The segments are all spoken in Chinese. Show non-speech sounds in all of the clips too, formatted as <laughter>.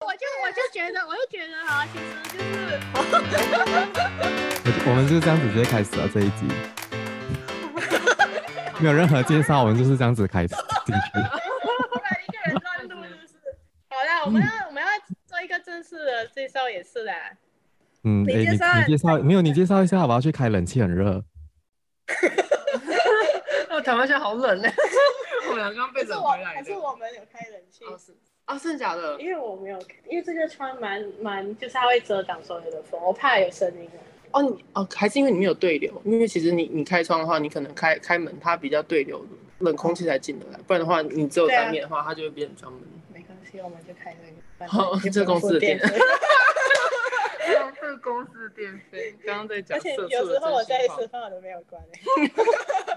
我就我就觉得，我就觉得哈，其实就是，我们就是这样子直接开始了这一集，<laughs> 没有任何介绍，我们就是这样子开始进去。一个人乱录，是不是？好啦，我们要、嗯、我们要做一个正式的介绍，也是的。嗯，你你介绍没有？你介绍一下，我要去开冷气，很热。我，<laughs> 台湾现在好冷呢。<laughs> 我们刚刚被冷回来的。可是我们有开冷气。哦啊，真的假的？因为我没有，因为这个窗蛮蛮，就是它会遮挡所有的风，我怕有声音。哦，你哦，还是因为你没有对流？因为其实你你开窗的话，你可能开开门，它比较对流，冷空气才进得来。不然的话，你只有单面的话，啊、它就会变成窗门。没关系，我们就开这个。好，这公司的电。<laughs> 这个公司的电费，刚刚在讲。而且有时候我在吃饭都没有关诶。<laughs>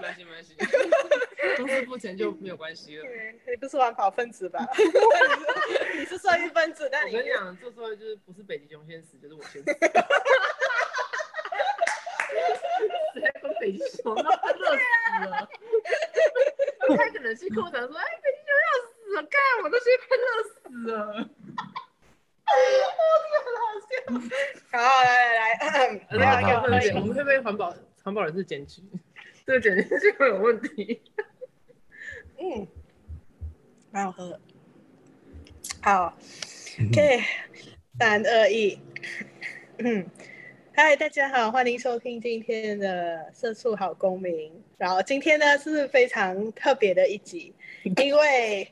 没关系，没关系。<laughs> 公司付钱就没有关系了。你不是环保分子吧？<laughs> 你是社运分子，但你我跟你讲，这时候就是不是北极熊先死，就是我先死。谁跟北极熊？那热死了。开个冷气跟我讲说：“哎，北极熊要死了，干，我都现在快热死了。” <laughs> 我天，好笑！好，来来来，来来来，我们会不会环保环保人士检举？这个检举是会有问题。嗯，蛮好喝的。好，OK，三二一。嗯，嗨，大家好，欢迎收听今天的《社畜好公民》。然后今天呢是非常特别的一集，因为。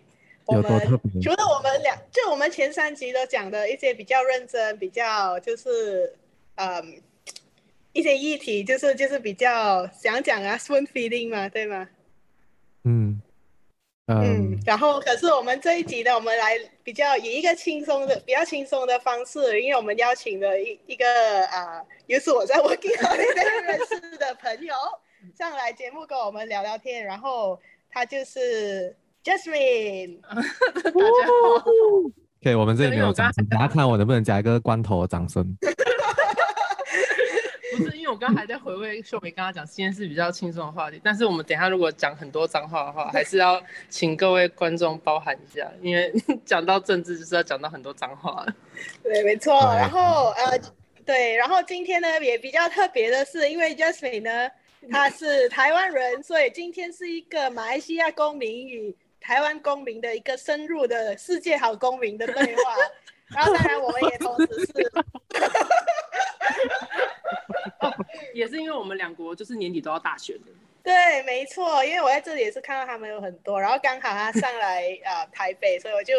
我们除了我们两，就我们前三集都讲的一些比较认真、比较就是嗯一些议题，就是就是比较想讲啊，spoon feeding 嘛，对吗？嗯嗯，嗯。然后，可是我们这一集呢，我们来比较以一个轻松的、比较轻松的方式，因为我们邀请了一一个啊，又是我在 working holiday 认识的朋友上来节目跟我们聊聊天，然后他就是。Jasmine，<laughs> 大家好。可以，我们这里没有掌声，大家看我能不能加一个关头的掌声。<laughs> 不是，因为我刚刚还在回味秀美刚刚讲，今天是比较轻松的话题，但是我们等一下如果讲很多脏话的话，还是要请各位观众包涵一下，因为讲到政治就是要讲到很多脏话。对，没错。然后呃，对，然后今天呢也比较特别的是，因为 Jasmine 呢他是台湾人，所以今天是一个马来西亚公民与台湾公民的一个深入的世界好公民的对话，<laughs> 然后当然我们也同时是，<laughs> 也是因为我们两国就是年底都要大选的。对，没错，因为我在这里也是看到他们有很多，然后刚好他上来啊、呃、台北，所以我就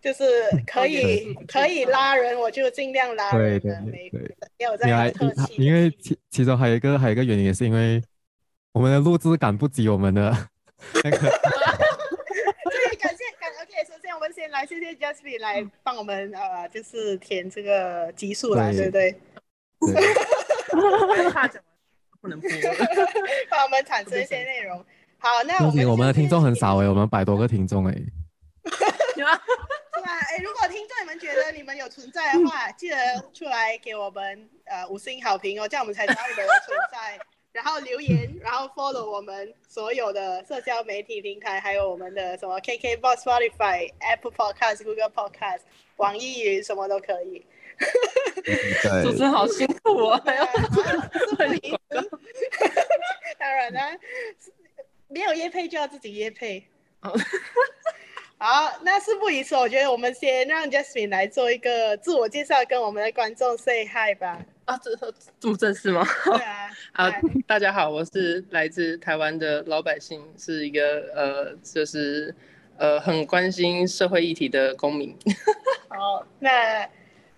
就是可以可以拉人，我就尽量拉人。对对对，没有在客气。因为其其中还有一个还有一个原因，也是因为我们的录制赶不及我们的 <laughs> 那个。来，谢谢 Jasmine 来帮我们呃，就是填这个集数啦，对不对？怕什么？不能播，帮我们产生一些内容。好，那我们我们的听众很少哎，我们百多个听众哎。<laughs> 是吧？哎，如果听众你们觉得你们有存在的话，记得出来给我们呃五星好评哦，这样我们才知道你们的存在。然后留言，然后 follow 我们所有的社交媒体平台，还有我们的什么 KKBOX、Spotify、Apple Podcast、Google Podcast、网易云什么都可以。<laughs> 主持人好辛苦哦，还要当然啦，没有约配就要自己约配。好，那事不宜迟，我觉得我们先让 Jasmine 来做一个自我介绍，跟我们的观众 say hi 吧。啊，这这么正式吗？对啊。<laughs> 啊，大家好，我是来自台湾的老百姓，是一个呃，就是呃，很关心社会议题的公民。<laughs> 好，那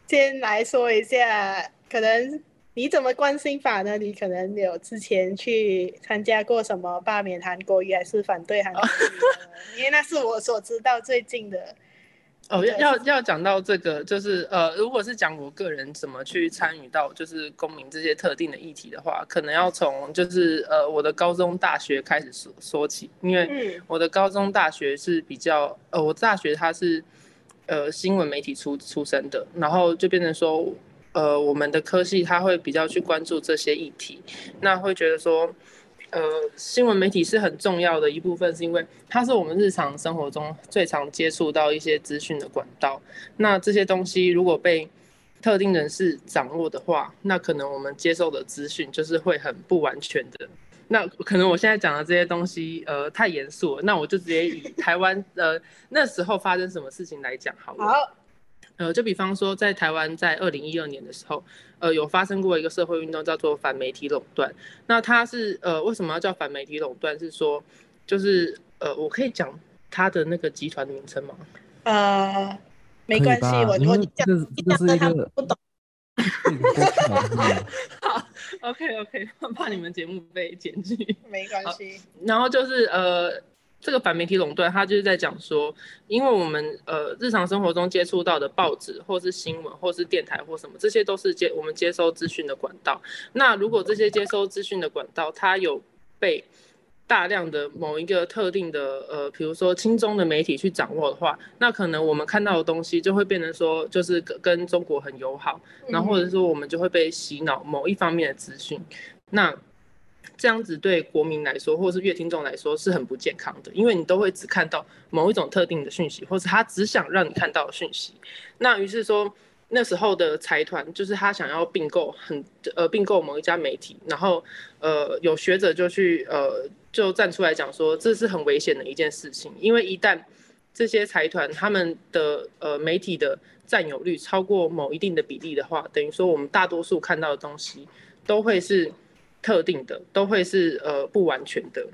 先来说一下，可能你怎么关心法呢？你可能有之前去参加过什么罢免韩国瑜，还是反对韩国瑜？因为那是我所知道最近的。哦，要要要讲到这个，就是呃，如果是讲我个人怎么去参与到就是公民这些特定的议题的话，可能要从就是呃我的高中大学开始说说起，因为我的高中大学是比较呃我大学它是呃新闻媒体出出身的，然后就变成说呃我们的科系它会比较去关注这些议题，那会觉得说呃，新闻媒体是很重要的一部分，是因为它是我们日常生活中最常接触到一些资讯的管道。那这些东西如果被特定人士掌握的话，那可能我们接受的资讯就是会很不完全的。那可能我现在讲的这些东西，呃，太严肃了，那我就直接以台湾呃那时候发生什么事情来讲好了。呃，就比方说，在台湾，在二零一二年的时候，呃，有发生过一个社会运动，叫做反媒体垄断。那它是呃，为什么要叫反媒体垄断？是说，就是呃，我可以讲它的那个集团的名称吗？呃，没关系，我我讲讲的他们不懂。<laughs> 好，OK OK，怕你们节目被剪辑，没关系。然后就是呃。这个反媒体垄断，它就是在讲说，因为我们呃日常生活中接触到的报纸，或是新闻，或是电台，或什么，这些都是接我们接收资讯的管道。那如果这些接收资讯的管道，它有被大量的某一个特定的呃，比如说轻中的媒体去掌握的话，那可能我们看到的东西就会变成说，就是跟中国很友好，然后或者说我们就会被洗脑某一方面的资讯。那这样子对国民来说，或是阅听众来说是很不健康的，因为你都会只看到某一种特定的讯息，或者他只想让你看到讯息。那于是说，那时候的财团就是他想要并购很呃并购某一家媒体，然后呃有学者就去呃就站出来讲说，这是很危险的一件事情，因为一旦这些财团他们的呃媒体的占有率超过某一定的比例的话，等于说我们大多数看到的东西都会是。特定的都会是呃不完全的，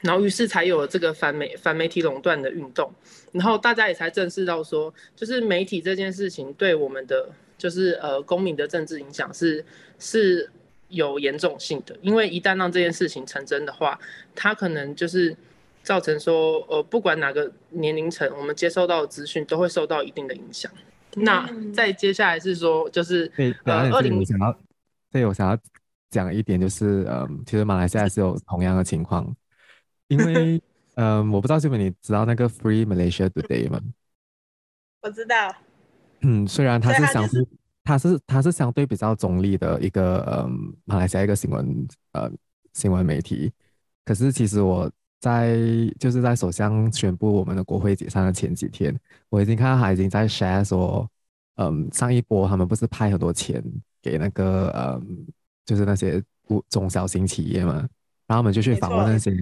然后于是才有了这个反媒反媒体垄断的运动，然后大家也才正视到说，就是媒体这件事情对我们的就是呃公民的政治影响是是有严重性的，因为一旦让这件事情成真的话，它可能就是造成说呃不管哪个年龄层，我们接收到的资讯都会受到一定的影响。嗯、那再接下来是说就是呃二零，我想要对我想要。讲一点就是，嗯，其实马来西亚是有同样的情况，因为，<laughs> 嗯，我不知道是不是你知道那个 Free Malaysia Today 吗？我知道。嗯，虽然它是相对，它是它是相对比较中立的一个，嗯，马来西亚一个新闻，呃，新闻媒体，可是其实我在就是在首相宣布我们的国会解散的前几天，我已经看到他已经在 share 说，嗯，上一波他们不是派很多钱给那个，嗯。就是那些中小型企业嘛，然后我们就去访问那些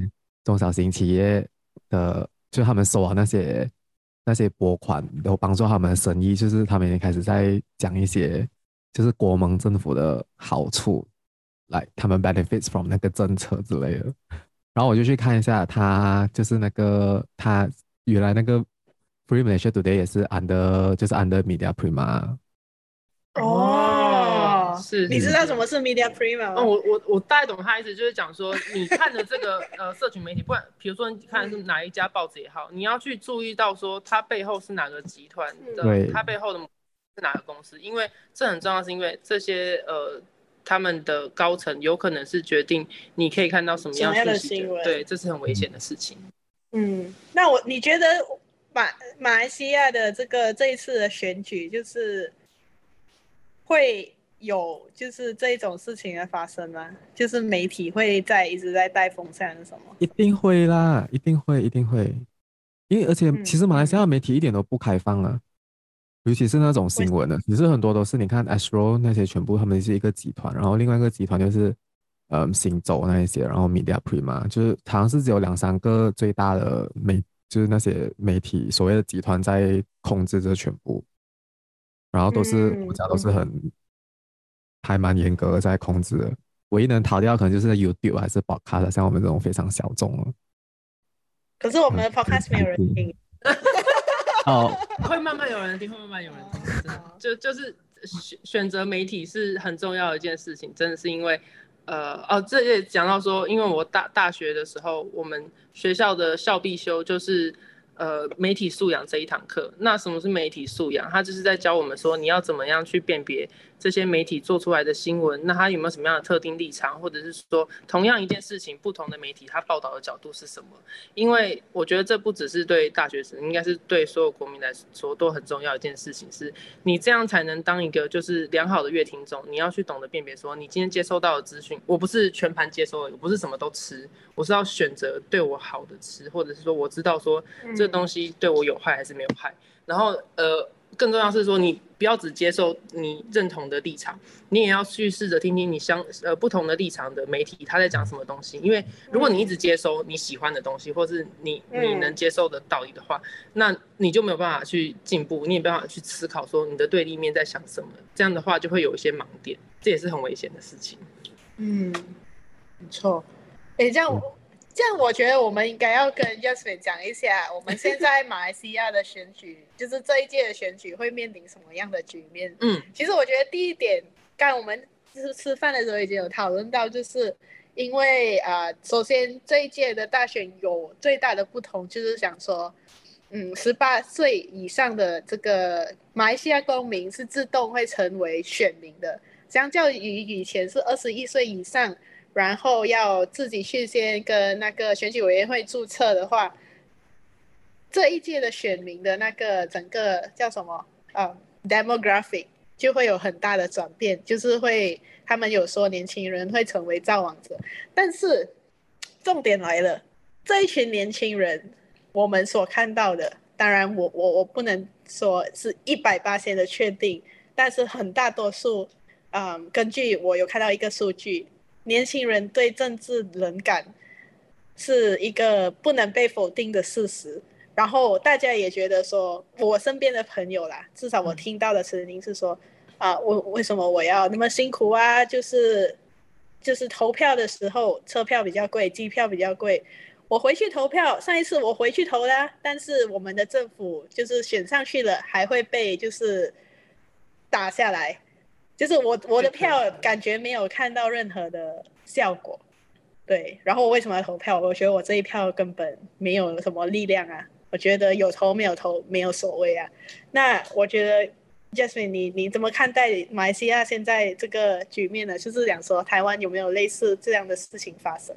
中小型企业的，就他们收啊那些那些拨款，然后帮助他们的生意，就是他们也开始在讲一些就是国盟政府的好处，来他们 benefits from 那个政策之类的。然后我就去看一下，他就是那个他原来那个 Free Malaysia Today 也是 under 就是 under Media Prima。哦。是，你知道什么是 Media Prima 吗？哦，我我我大概懂他意思，就是讲说，你看的这个呃社群媒体，不管比如说你看是哪一家报纸也好，你要去注意到说它背后是哪个集团的，对，它背后的是哪个公司，因为这很重要，是因为这些呃他们的高层有可能是决定你可以看到什么样的新闻，对，这是很危险的事情。嗯，那我你觉得马马来西亚的这个这一次的选举就是会？有就是这种事情的发生吗？就是媒体会在一直在带风向是什么？一定会啦，一定会，一定会。因为而且其实马来西亚媒体一点都不开放啊，嗯、尤其是那种新闻的，其实很多都是你看 Astro 那些全部他们是一个集团，然后另外一个集团就是嗯行走那一些，然后 Media Prima 就是好像是只有两三个最大的媒，就是那些媒体所谓的集团在控制这全部，然后都是国家都是很。嗯还蛮严格的在控制的，唯一能逃掉可能就是 YouTube 还是 Podcast，像我们这种非常小众了。可是我们的 Podcast 没有人听。<laughs> 哦，会慢慢有人听，会慢慢有人听。就就是选选择媒体是很重要的一件事情，真的是因为，呃，哦，这也讲到说，因为我大大学的时候，我们学校的校必修就是。呃媒体素养这一堂课。那什么是媒体素养？它就是在教我们说你要怎么样去辨别这些媒体做出来的新闻，那它有没有什么样的特定立场，或者是说同样一件事情，不同的媒体它报道的角度是什么？因为我觉得这不只是对大学生，应该是对所有国民来说都很重要一件事情，是你这样才能当一个就是良好的乐听众。你要去懂得辨别说，你今天接收到的资讯，我不是全盘接收的，我不是什么都吃，我是要选择对我好的吃，或者是说我知道说这东西对我有害还是没有害。然后呃，更重要是说你不要只接受你认同的立场，你也要去试着听听你相呃不同的立场的媒体他在讲什么东西。因为如果你一直接收你喜欢的东西，或是你你能接受的道理的话，那你就没有办法去进步，你也没办法去思考说你的对立面在想什么。这样的话就会有一些盲点，这也是很危险的事情。嗯，没错。哎，这样。这样我觉得我们应该要跟 Yasmin 讲一下，我们现在马来西亚的选举，<laughs> 就是这一届的选举会面临什么样的局面？嗯，其实我觉得第一点，刚我们就是吃饭的时候已经有讨论到，就是因为啊、呃，首先这一届的大选有最大的不同，就是想说，嗯，十八岁以上的这个马来西亚公民是自动会成为选民的，相较于以前是二十一岁以上。然后要自己去先跟那个选举委员会注册的话，这一届的选民的那个整个叫什么啊，demographic 就会有很大的转变，就是会他们有说年轻人会成为造王者，但是重点来了，这一群年轻人我们所看到的，当然我我我不能说是一百八千的确定，但是很大多数，嗯，根据我有看到一个数据。年轻人对政治冷感是一个不能被否定的事实，然后大家也觉得说，我身边的朋友啦，至少我听到的声音是说，啊，我为什么我要那么辛苦啊？就是就是投票的时候车票比较贵，机票比较贵，我回去投票，上一次我回去投啦，但是我们的政府就是选上去了，还会被就是打下来。就是我我的票感觉没有看到任何的效果，对。然后我为什么要投票？我觉得我这一票根本没有什么力量啊。我觉得有投没有投没有所谓啊。那我觉得 Jasmine，你你怎么看待马来西亚现在这个局面呢？就是想说台湾有没有类似这样的事情发生？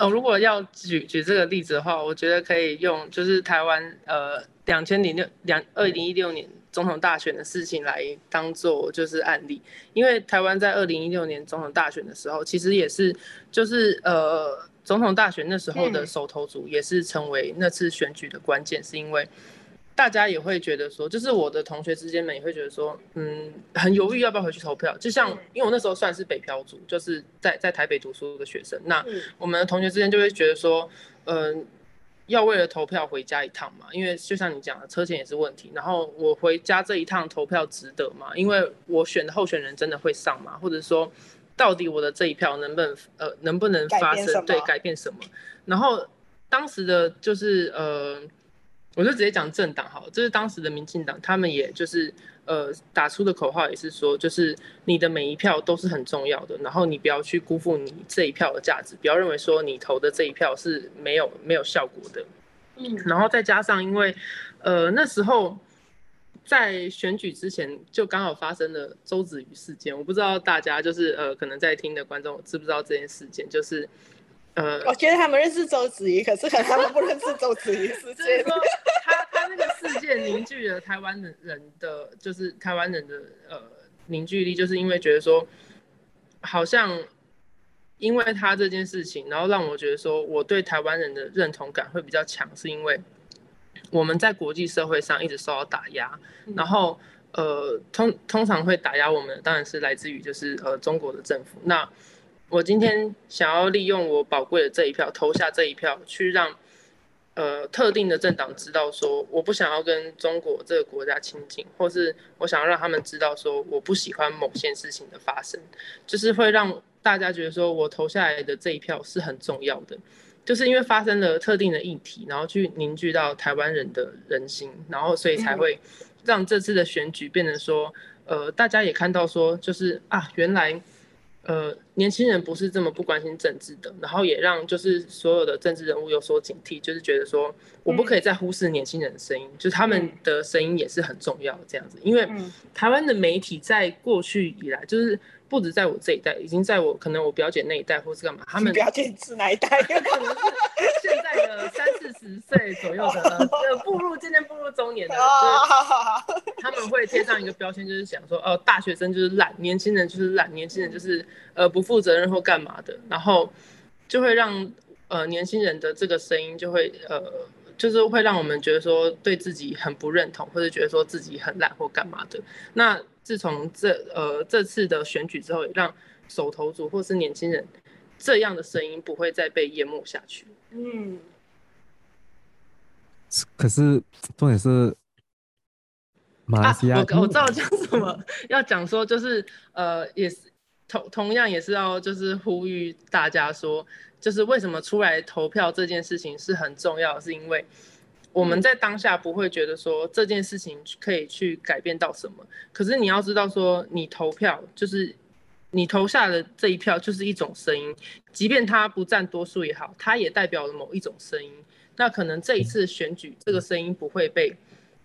哦，如果要举举这个例子的话，我觉得可以用就是台湾呃两千零六两二零一六年。总统大选的事情来当做就是案例，因为台湾在二零一六年总统大选的时候，其实也是就是呃总统大选那时候的手头族也是成为那次选举的关键，是因为大家也会觉得说，就是我的同学之间们也会觉得说，嗯，很犹豫要不要回去投票。就像因为我那时候算是北漂族，就是在在台北读书的学生，那我们的同学之间就会觉得说，嗯。要为了投票回家一趟嘛？因为就像你讲的，车钱也是问题。然后我回家这一趟投票值得吗？因为我选的候选人真的会上吗？或者说，到底我的这一票能不能呃能不能发生对改变什么？然后当时的就是呃，我就直接讲政党好，就是当时的民进党，他们也就是。呃，打出的口号也是说，就是你的每一票都是很重要的，然后你不要去辜负你这一票的价值，不要认为说你投的这一票是没有没有效果的。嗯，然后再加上因为，呃，那时候在选举之前就刚好发生了周子瑜事件，我不知道大家就是呃可能在听的观众知不知道这件事件，就是。呃，我觉得他们认识周子瑜，可是可能他们不认识周子瑜事件。就是说，他他那个事件凝聚了台湾人人的，就是台湾人的呃凝聚力，就是因为觉得说，好像因为他这件事情，然后让我觉得说，我对台湾人的认同感会比较强，是因为我们在国际社会上一直受到打压，然后呃通通常会打压我们，当然是来自于就是呃中国的政府。那我今天想要利用我宝贵的这一票投下这一票，去让呃特定的政党知道说，我不想要跟中国这个国家亲近，或是我想要让他们知道说，我不喜欢某件事情的发生，就是会让大家觉得说我投下来的这一票是很重要的，就是因为发生了特定的议题，然后去凝聚到台湾人的人心，然后所以才会让这次的选举变成说，呃，大家也看到说，就是啊，原来呃。年轻人不是这么不关心政治的，然后也让就是所有的政治人物有所警惕，就是觉得说我不可以再忽视年轻人的声音，嗯、就是他们的声音也是很重要这样子。因为台湾的媒体在过去以来就是。不止在我这一代，已经在我可能我表姐那一代，或是干嘛，他们表姐是哪一代？<laughs> 可能是现在的三四十岁左右的，呃，步入渐渐步入中年的，<laughs> 就是他们会贴上一个标签，就是想说，哦，大学生就是懒，年轻人就是懒，年轻人就是呃不负责任或干嘛的，然后就会让呃年轻人的这个声音就会呃，就是会让我们觉得说对自己很不认同，或者觉得说自己很懒或干嘛的，那。自从这呃这次的选举之后，也让手头族或是年轻人这样的声音不会再被淹没下去。嗯，可是重点是马来西亚、啊，我我知道讲什么，<laughs> 要讲说就是呃也是同样也是要就是呼吁大家说，就是为什么出来投票这件事情是很重要，是因为。我们在当下不会觉得说这件事情可以去改变到什么，可是你要知道说，你投票就是你投下的这一票就是一种声音，即便它不占多数也好，它也代表了某一种声音。那可能这一次选举这个声音不会被，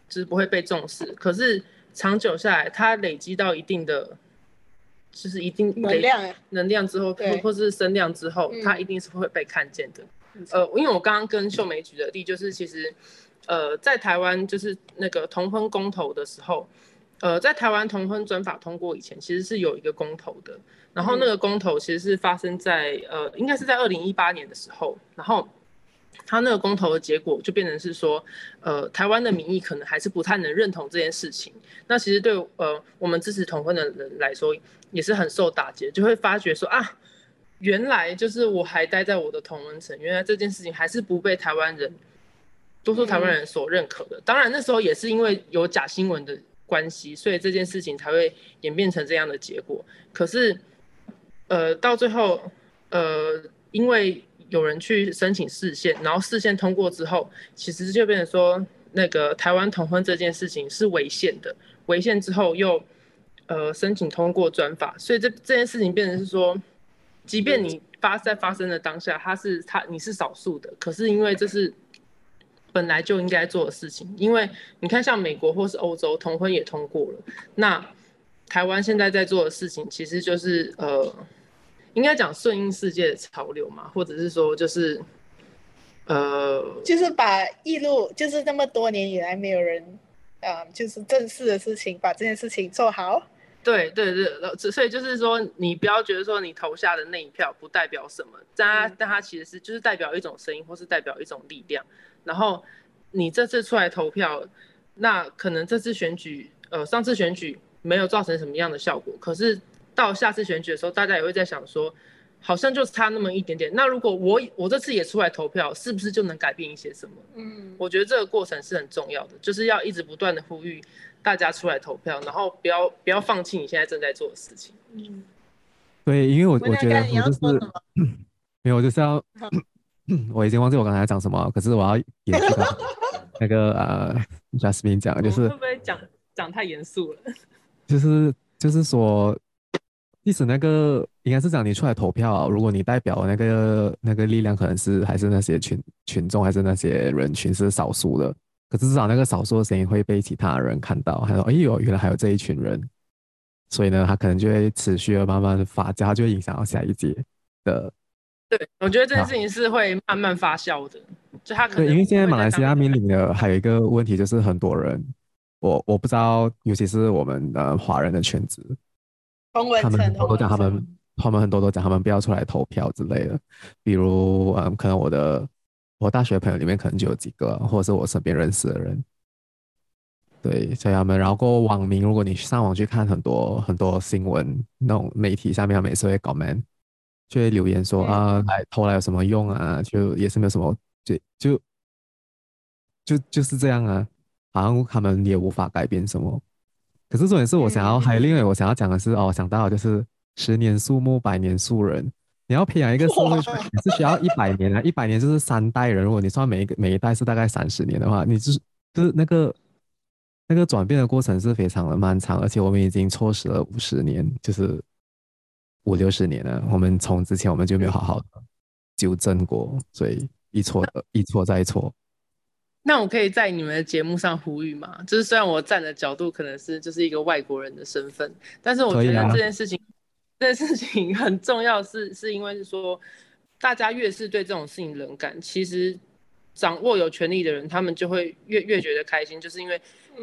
就是不会被重视，可是长久下来，它累积到一定的，就是一定能量。能量之后，或或是声量之后，它一定是会被看见的。呃，因为我刚刚跟秀梅举的例，就是其实，呃，在台湾就是那个同婚公投的时候，呃，在台湾同婚专法通过以前，其实是有一个公投的，然后那个公投其实是发生在呃，应该是在二零一八年的时候，然后他那个公投的结果就变成是说，呃，台湾的民意可能还是不太能认同这件事情，那其实对呃我们支持同婚的人来说也是很受打击，就会发觉说啊。原来就是我还待在我的同温层，原来这件事情还是不被台湾人，多数台湾人所认可的。当然那时候也是因为有假新闻的关系，所以这件事情才会演变成这样的结果。可是，呃，到最后，呃，因为有人去申请释宪，然后释宪通过之后，其实就变成说那个台湾同婚这件事情是违宪的。违宪之后又，呃，申请通过专法，所以这这件事情变成是说。即便你发在发生的当下，他是他你是少数的，可是因为这是本来就应该做的事情。因为你看，像美国或是欧洲同婚也通过了，那台湾现在在做的事情，其实就是呃，应该讲顺应世界的潮流嘛，或者是说就是呃，就是把一路就是那么多年以来没有人啊、呃，就是正式的事情，把这件事情做好。对对对，所以就是说，你不要觉得说你投下的那一票不代表什么，但它、嗯、但它其实是就是代表一种声音，或是代表一种力量。然后你这次出来投票，那可能这次选举，呃，上次选举没有造成什么样的效果，可是到下次选举的时候，大家也会在想说，好像就差那么一点点。那如果我我这次也出来投票，是不是就能改变一些什么？嗯，我觉得这个过程是很重要的，就是要一直不断的呼吁。大家出来投票，然后不要不要放弃你现在正在做的事情。嗯，对，因为我我觉得我就是 <clears throat> 没有，我就是要，<clears throat> 我已经忘记我刚才讲什么，可是我要延续 <laughs> 那个呃，Jasmine 讲，就是会不会讲讲太严肃了？就是就是说，即使那个应该是讲你出来投票，如果你代表那个那个力量，可能是还是那些群群众，还是那些人群是少数的。可是至少那个少数的声音会被其他人看到，还说：“哎呦，原来还有这一群人。”所以呢，他可能就会持续的慢慢的发酵，就会影响到下一届的。对，我觉得这件事情是会慢慢发酵的。就他可能对，因为现在马来西亚面临的还有一个问题，就是很多人，我我不知道，尤其是我们的华人的圈子，他们很多都讲他们，他们很多都讲他们不要出来投票之类的。比如，嗯，可能我的。我大学朋友里面可能就有几个，或者是我身边认识的人，对，所以他们，然后过网民，如果你上网去看很多很多新闻，那种媒体下面，他们也是会 comment，就会留言说、嗯、啊，来投来有什么用啊？就也是没有什么，就就就就是这样啊，好像他们也无法改变什么。可是重点是我想要，嗯、还有另外我想要讲的是，哦，想到就是十年树木，百年树人。你要培养一个社会也是需要一百年啊，<laughs> 一百年就是三代人。如果你算每一个每一代是大概三十年的话，你就是就是那个那个转变的过程是非常的漫长，而且我们已经错失了五十年，就是五六十年了，我们从之前我们就没有好好的纠正过，所以一错的一错再错。那我可以在你们的节目上呼吁吗？就是虽然我站的角度可能是就是一个外国人的身份，但是我觉得这件事情，啊、这件事情很重要是，是是因为是说，大家越是对这种事情冷感，其实掌握有权力的人，他们就会越越觉得开心，就是因为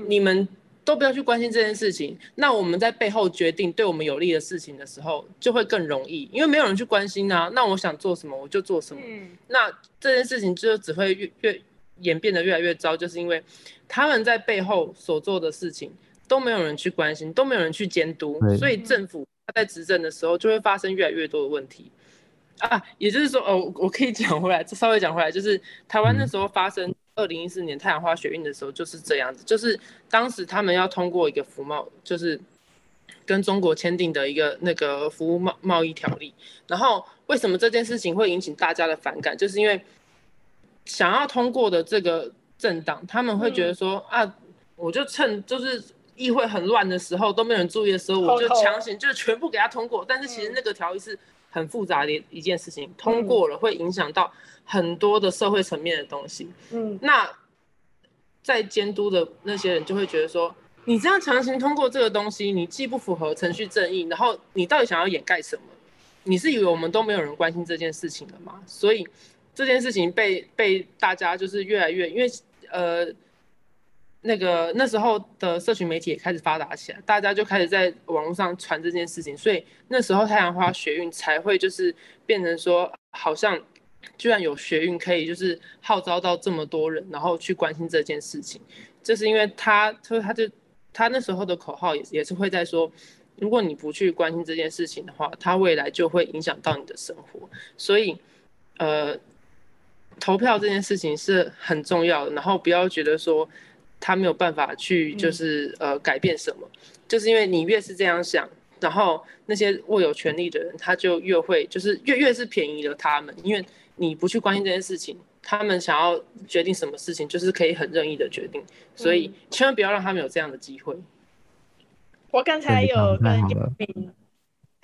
你们都不要去关心这件事情，那我们在背后决定对我们有利的事情的时候，就会更容易，因为没有人去关心啊。那我想做什么我就做什么，嗯、那这件事情就只会越越。演变得越来越糟，就是因为他们在背后所做的事情都没有人去关心，都没有人去监督，所以政府他在执政的时候就会发生越来越多的问题啊。也就是说，哦，我可以讲回来，稍微讲回来，就是台湾那时候发生二零一四年太阳花学运的时候就是这样子，就是当时他们要通过一个服贸，就是跟中国签订的一个那个服务贸贸易条例，然后为什么这件事情会引起大家的反感，就是因为。想要通过的这个政党，他们会觉得说、嗯、啊，我就趁就是议会很乱的时候，都没有人注意的时候，我就强行就全部给他通过。但是其实那个条例是很复杂的一件事情，嗯、通过了会影响到很多的社会层面的东西。嗯，那在监督的那些人就会觉得说，你这样强行通过这个东西，你既不符合程序正义，然后你到底想要掩盖什么？你是以为我们都没有人关心这件事情了吗？所以。这件事情被被大家就是越来越，因为呃那个那时候的社群媒体也开始发达起来，大家就开始在网络上传这件事情，所以那时候太阳花学运才会就是变成说，好像居然有学运可以就是号召到这么多人，然后去关心这件事情，就是因为他他他就他那时候的口号也也是会在说，如果你不去关心这件事情的话，他未来就会影响到你的生活，所以呃。投票这件事情是很重要的，然后不要觉得说他没有办法去就是呃改变什么，就是因为你越是这样想，然后那些握有权力的人他就越会就是越越是便宜了他们，因为你不去关心这件事情，他们想要决定什么事情就是可以很任意的决定，所以千万不要让他们有这样的机会。我刚才有跟。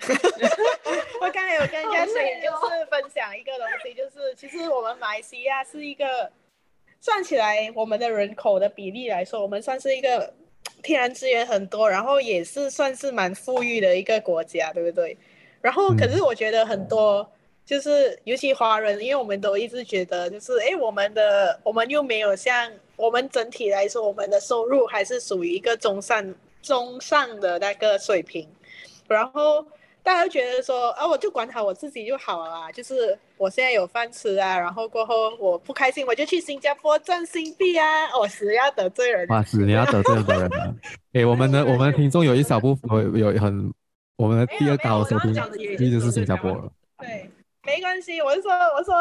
<laughs> 我刚才有跟嘉水就是分享一个东西，就是其实我们马来西亚是一个算起来我们的人口的比例来说，我们算是一个天然资源很多，然后也是算是蛮富裕的一个国家，对不对？然后可是我觉得很多就是尤其华人，因为我们都一直觉得就是哎，我们的我们又没有像我们整体来说，我们的收入还是属于一个中上中上的那个水平，然后。大家都觉得说啊，我就管好我自己就好了啦，就是我现在有饭吃啊，然后过后我不开心我就去新加坡赚新币啊，我死要得罪人，哇，死你要得罪很多人了。<laughs> 哎，我们的我们的听众有一小部分有有很，我们的第二高收听一直是新加坡了。对，没关系，我就说我说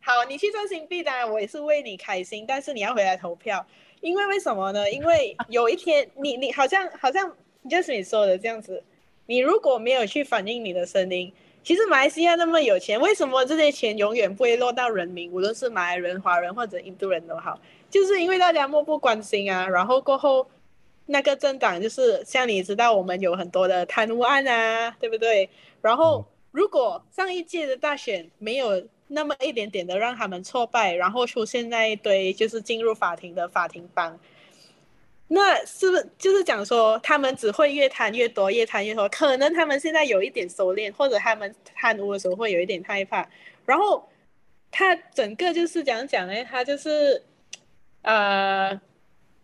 好，你去赚新币，当然我也是为你开心，但是你要回来投票，因为为什么呢？因为有一天你你好像好像就是你说的这样子。你如果没有去反映你的声音，其实马来西亚那么有钱，为什么这些钱永远不会落到人民？无论是马来人、华人或者印度人都好，就是因为大家漠不关心啊。然后过后那个政党就是像你知道，我们有很多的贪污案啊，对不对？然后如果上一届的大选没有那么一点点的让他们挫败，然后出现那一堆就是进入法庭的法庭帮。那是不是就是讲说，他们只会越贪越多，越贪越多？可能他们现在有一点收敛，或者他们贪污的时候会有一点害怕。然后他整个就是讲讲呢，他就是呃，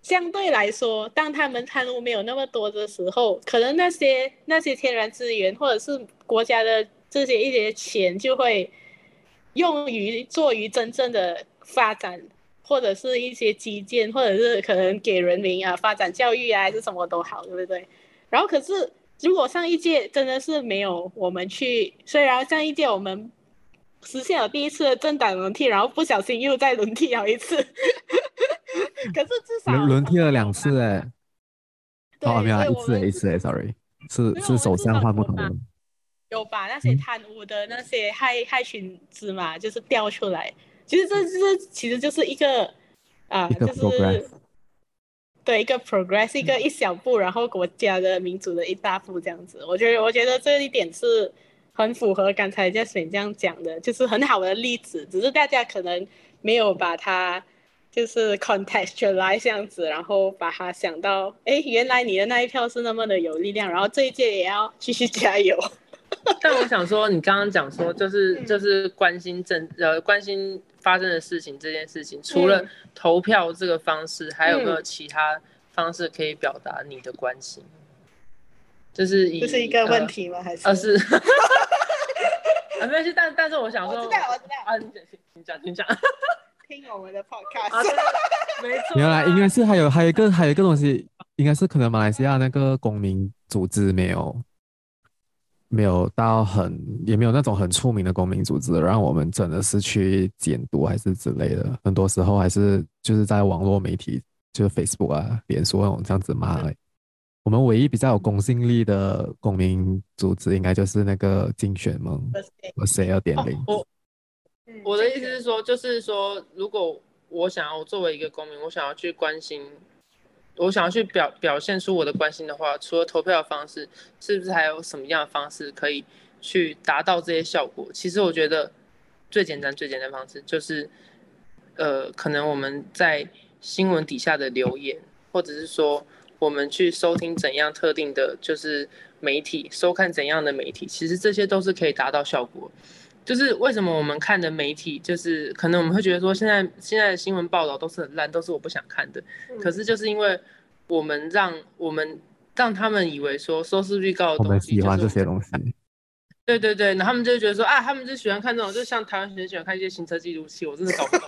相对来说，当他们贪污没有那么多的时候，可能那些那些天然资源或者是国家的这些一些钱就会用于做于真正的发展。或者是一些基建，或者是可能给人民啊发展教育啊，还是什么都好，对不对？然后可是如果上一届真的是没有我们去，虽然上一届我们实现了第一次的政党轮替，然后不小心又再轮替了一次，<laughs> 可是至少轮替了两次哎，哦没有一次一次哎，sorry，是是首相换不同的，有把那些贪污的那些害害群之马就是调出来。其实这这其实就是一个啊，就是对一个 progress，一个一小步，然后国家的民主的一大步这样子。我觉得，我觉得这一点是很符合刚才 Jasmine 这样讲的，就是很好的例子，只是大家可能没有把它就是 contextualize 这样子，然后把它想到，哎，原来你的那一票是那么的有力量，然后这一届也要继续加油。<laughs> 但我想说，你刚刚讲说，就是就是关心政呃关心发生的事情这件事情，除了投票这个方式，还有没有其他方式可以表达你的关心？就是以这是一个问题吗？还是？<laughs> 啊，没关系，但但是我想说，我知道，我知道啊，你讲，你讲，你讲。听我们的 podcast，啊、没错。原来应该是还有还有一个还有一个东西，应该是可能马来西亚那个公民组织没有。没有到很，也没有那种很出名的公民组织，让我们真的是去监督还是之类的。很多时候还是就是在网络媒体，就是 Facebook 啊、脸书那种这样子骂。我们唯一比较有公信力的公民组织，应该就是那个竞选盟，我谁要点名？我我的意思是说，就是说，如果我想要作为一个公民，我想要去关心。我想要去表表现出我的关心的话，除了投票方式，是不是还有什么样的方式可以去达到这些效果？其实我觉得最简单、最简单的方式就是，呃，可能我们在新闻底下的留言，或者是说我们去收听怎样特定的，就是媒体收看怎样的媒体，其实这些都是可以达到效果。就是为什么我们看的媒体，就是可能我们会觉得说，现在现在的新闻报道都是很烂，都是我不想看的。可是就是因为我们让我们让他们以为说收视率高的东西，我们喜欢这些东西。对对对，然后他们就觉得说啊，他们就喜欢看这种，就像台湾人喜欢看一些行车记录器，我真的搞不懂。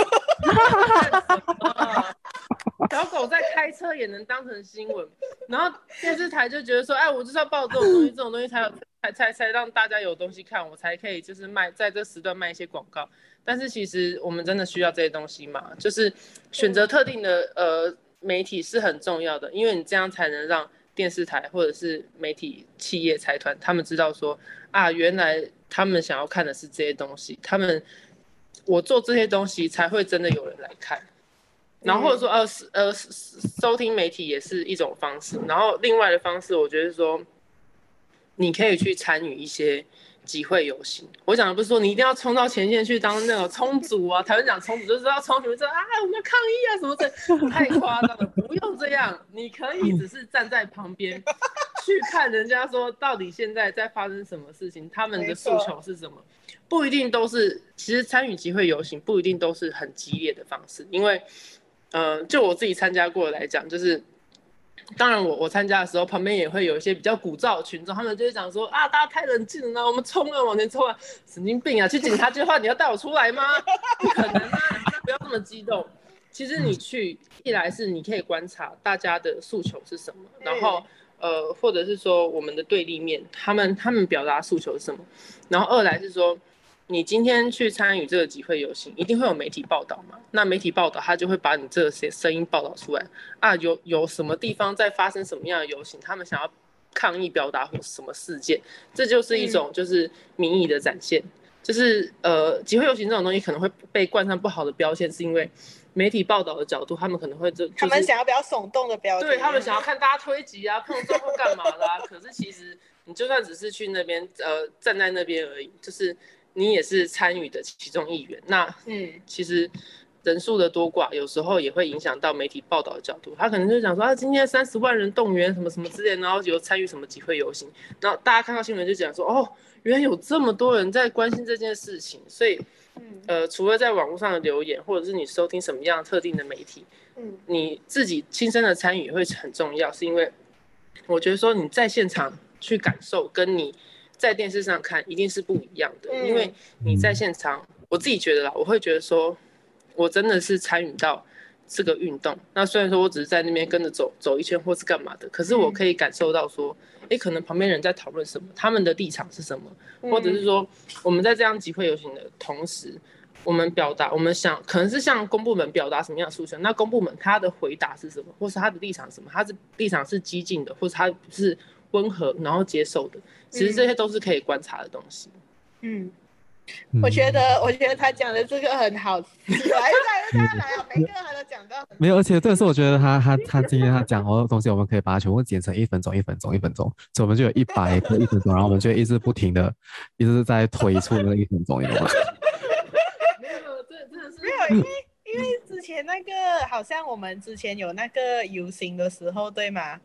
小狗在开车也能当成新闻，然后电视台就觉得说，哎，我就是要报这种东西，这种东西才才才才让大家有东西看，我才可以就是卖在这时段卖一些广告。但是其实我们真的需要这些东西嘛？就是选择特定的呃媒体是很重要的，因为你这样才能让电视台或者是媒体企业财团他们知道说啊，原来他们想要看的是这些东西，他们我做这些东西才会真的有人来看。然后或者说呃呃收听媒体也是一种方式，然后另外的方式，我觉得说你可以去参与一些集会游行。我讲的不是说你一定要冲到前线去当那种冲组啊，台湾讲冲组就是要冲你们这啊我们要抗议啊什么的，太夸张了，不用这样，你可以只是站在旁边去看人家说到底现在在发生什么事情，他们的诉求是什么，不一定都是，其实参与集会游行不一定都是很激烈的方式，因为。呃，就我自己参加过来讲，就是，当然我我参加的时候，旁边也会有一些比较鼓噪的群众，他们就会讲说啊，大家太冷静了，我们冲啊，往前冲啊，神经病啊！去警察局的话，你要带我出来吗？<laughs> 不可能啊！不要这么激动。其实你去，一来是你可以观察大家的诉求是什么，然后呃，或者是说我们的对立面，他们他们表达诉求是什么，然后二来是说。你今天去参与这个集会游行，一定会有媒体报道嘛？那媒体报道，他就会把你这些声音报道出来啊。有有什么地方在发生什么样的游行？他们想要抗议表达或什么事件？这就是一种就是民意的展现。就是呃，集会游行这种东西可能会被冠上不好的标签，是因为媒体报道的角度，他们可能会就、就是、他们想要比较耸动的标签，对他们想要看大家推挤啊、碰撞或干嘛啦啊。可是其实你就算只是去那边呃站在那边而已，就是。你也是参与的其中一员，那嗯，其实人数的多寡有时候也会影响到媒体报道的角度。他可能就想说啊，今天三十万人动员什么什么之类，然后有参与什么集会游行，然后大家看到新闻就讲说，哦，原来有这么多人在关心这件事情。所以，呃，除了在网络上的留言，或者是你收听什么样特定的媒体，嗯，你自己亲身的参与会很重要，是因为我觉得说你在现场去感受，跟你。在电视上看一定是不一样的，因为你在现场，我自己觉得啦，我会觉得说，我真的是参与到这个运动。那虽然说我只是在那边跟着走走一圈或是干嘛的，可是我可以感受到说，哎，可能旁边人在讨论什么，他们的立场是什么，或者是说我们在这样集会游行的同时，我们表达我们想可能是向公部门表达什么样的诉求，那公部门他的回答是什么，或是他的立场是什么，他是立场是激进的，或是他是温和然后接受的。其实这些都是可以观察的东西。嗯，我觉得，我觉得他讲的这个很好，来来来来，每个他都讲到。没有，而且这个是我觉得他他他今天他讲好多东西，我们可以把它全部剪成一分钟、一分钟、一分钟，所以我们就有一百个一分钟，然后我们就一直不停的 <laughs> 一直在推出那个一分钟，你知道吗？没有，这真的是没有，因为因为之前那个好像我们之前有那个游行的时候，对吗？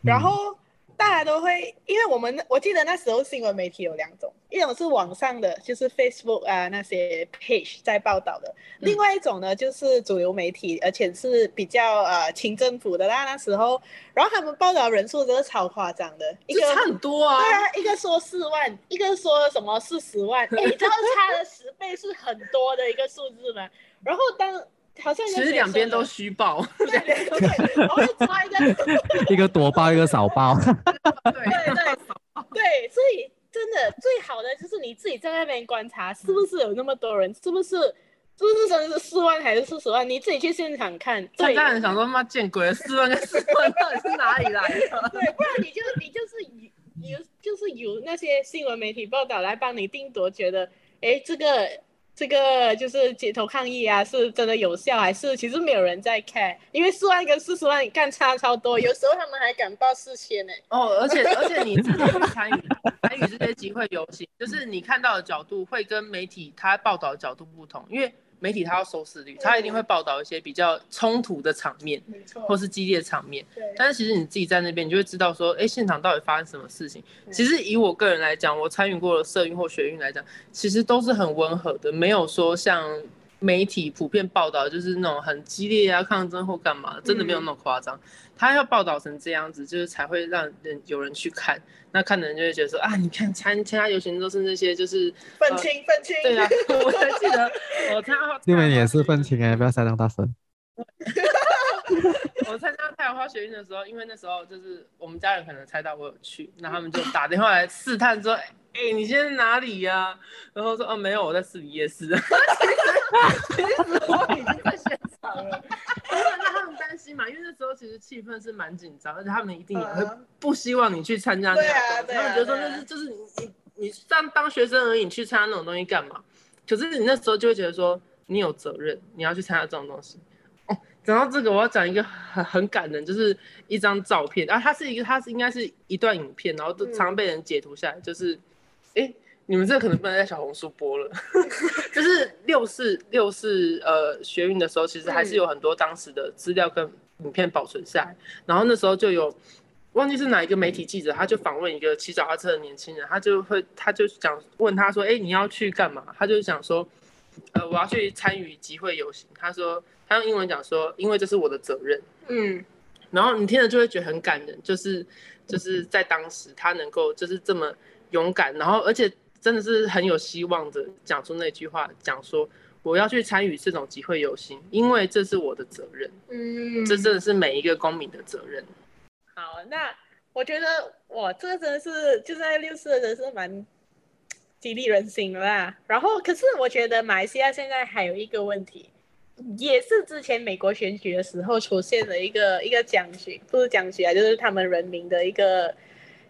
然后。嗯大家都会，因为我们我记得那时候新闻媒体有两种，一种是网上的，就是 Facebook 啊那些 page 在报道的，嗯、另外一种呢就是主流媒体，而且是比较呃亲政府的啦那时候，然后他们报道人数真的超夸张的，一个差很多啊，对啊，一个说四万，一个说什么四十万，<laughs> 哎，你知道差了十倍是很多的一个数字吗？然后当。好像其实两边都虚报，对对对，<laughs> 我会抓一个，<laughs> 一个多包，一个少包，<laughs> 对对对对，所以真的最好的就是你自己在那边观察，是不是有那么多人，是不是是不是真的是四万还是四十万？你自己去现场看。现在人想说妈见鬼了，四万跟四万到底是哪里来的？对，不然你就你就是有就是有那些新闻媒体报道来帮你定夺，觉得哎这个。这个就是街头抗议啊，是真的有效还是其实没有人在看？因为四万跟四十万干差超多，有时候他们还敢报四千呢。哦，而且而且你自己参与 <laughs> 参与这些集会游行，就是你看到的角度会跟媒体他报道的角度不同，因为。媒体它要收视率，它一定会报道一些比较冲突的场面，或是激烈的场面。但是其实你自己在那边，你就会知道说，哎，现场到底发生什么事情。其实以我个人来讲，我参与过的社运或学运来讲，其实都是很温和的，没有说像媒体普遍报道就是那种很激烈啊、抗争或干嘛，真的没有那么夸张。他要报道成这样子，就是才会让人有人去看。那看的人就会觉得说啊，你看参参加游行都是那些就是愤青愤青。对啊，我还记得我参加，因为你也是愤青哎，不要塞那么大声。<laughs> 我参加太阳花学运的时候，因为那时候就是我们家人可能猜到我有去，那他们就打电话来试探说，哎、欸，你现在哪里呀、啊？然后说，哦、啊，没有，我在市里夜市。<laughs> 其实我已经在现场了。那他们担心嘛，因为那时候其实气氛是蛮紧张，而且他们一定也会不希望你去参加那种东西。他们觉得说那是就是你你你当当学生而已，你去参加那种东西干嘛？可是你那时候就会觉得说你有责任，你要去参加这种东西。哦，讲到这个，我要讲一个很很感人，就是一张照片啊，它是一个它是应该是一段影片，然后都常被人截图下来，就是哎。嗯你们这个可能不能在小红书播了，<laughs> 就是六四六四呃学运的时候，其实还是有很多当时的资料跟影片保存下来。然后那时候就有忘记是哪一个媒体记者，他就访问一个骑脚踏车的年轻人，他就会他就讲问他说：“哎，你要去干嘛？”他就想说：“呃，我要去参与集会游行。”他说他用英文讲说：“因为这是我的责任。”嗯，然后你听了就会觉得很感人，就是就是在当时他能够就是这么勇敢，然后而且。真的是很有希望的，讲出那句话，讲说我要去参与这种集会游行，因为这是我的责任。嗯，这真的是每一个公民的责任。好，那我觉得我这个真的是就在六四的人是蛮激励人心啦。然后，可是我觉得马来西亚现在还有一个问题，也是之前美国选举的时候出现的一个一个僵局，不是僵局啊，就是他们人民的一个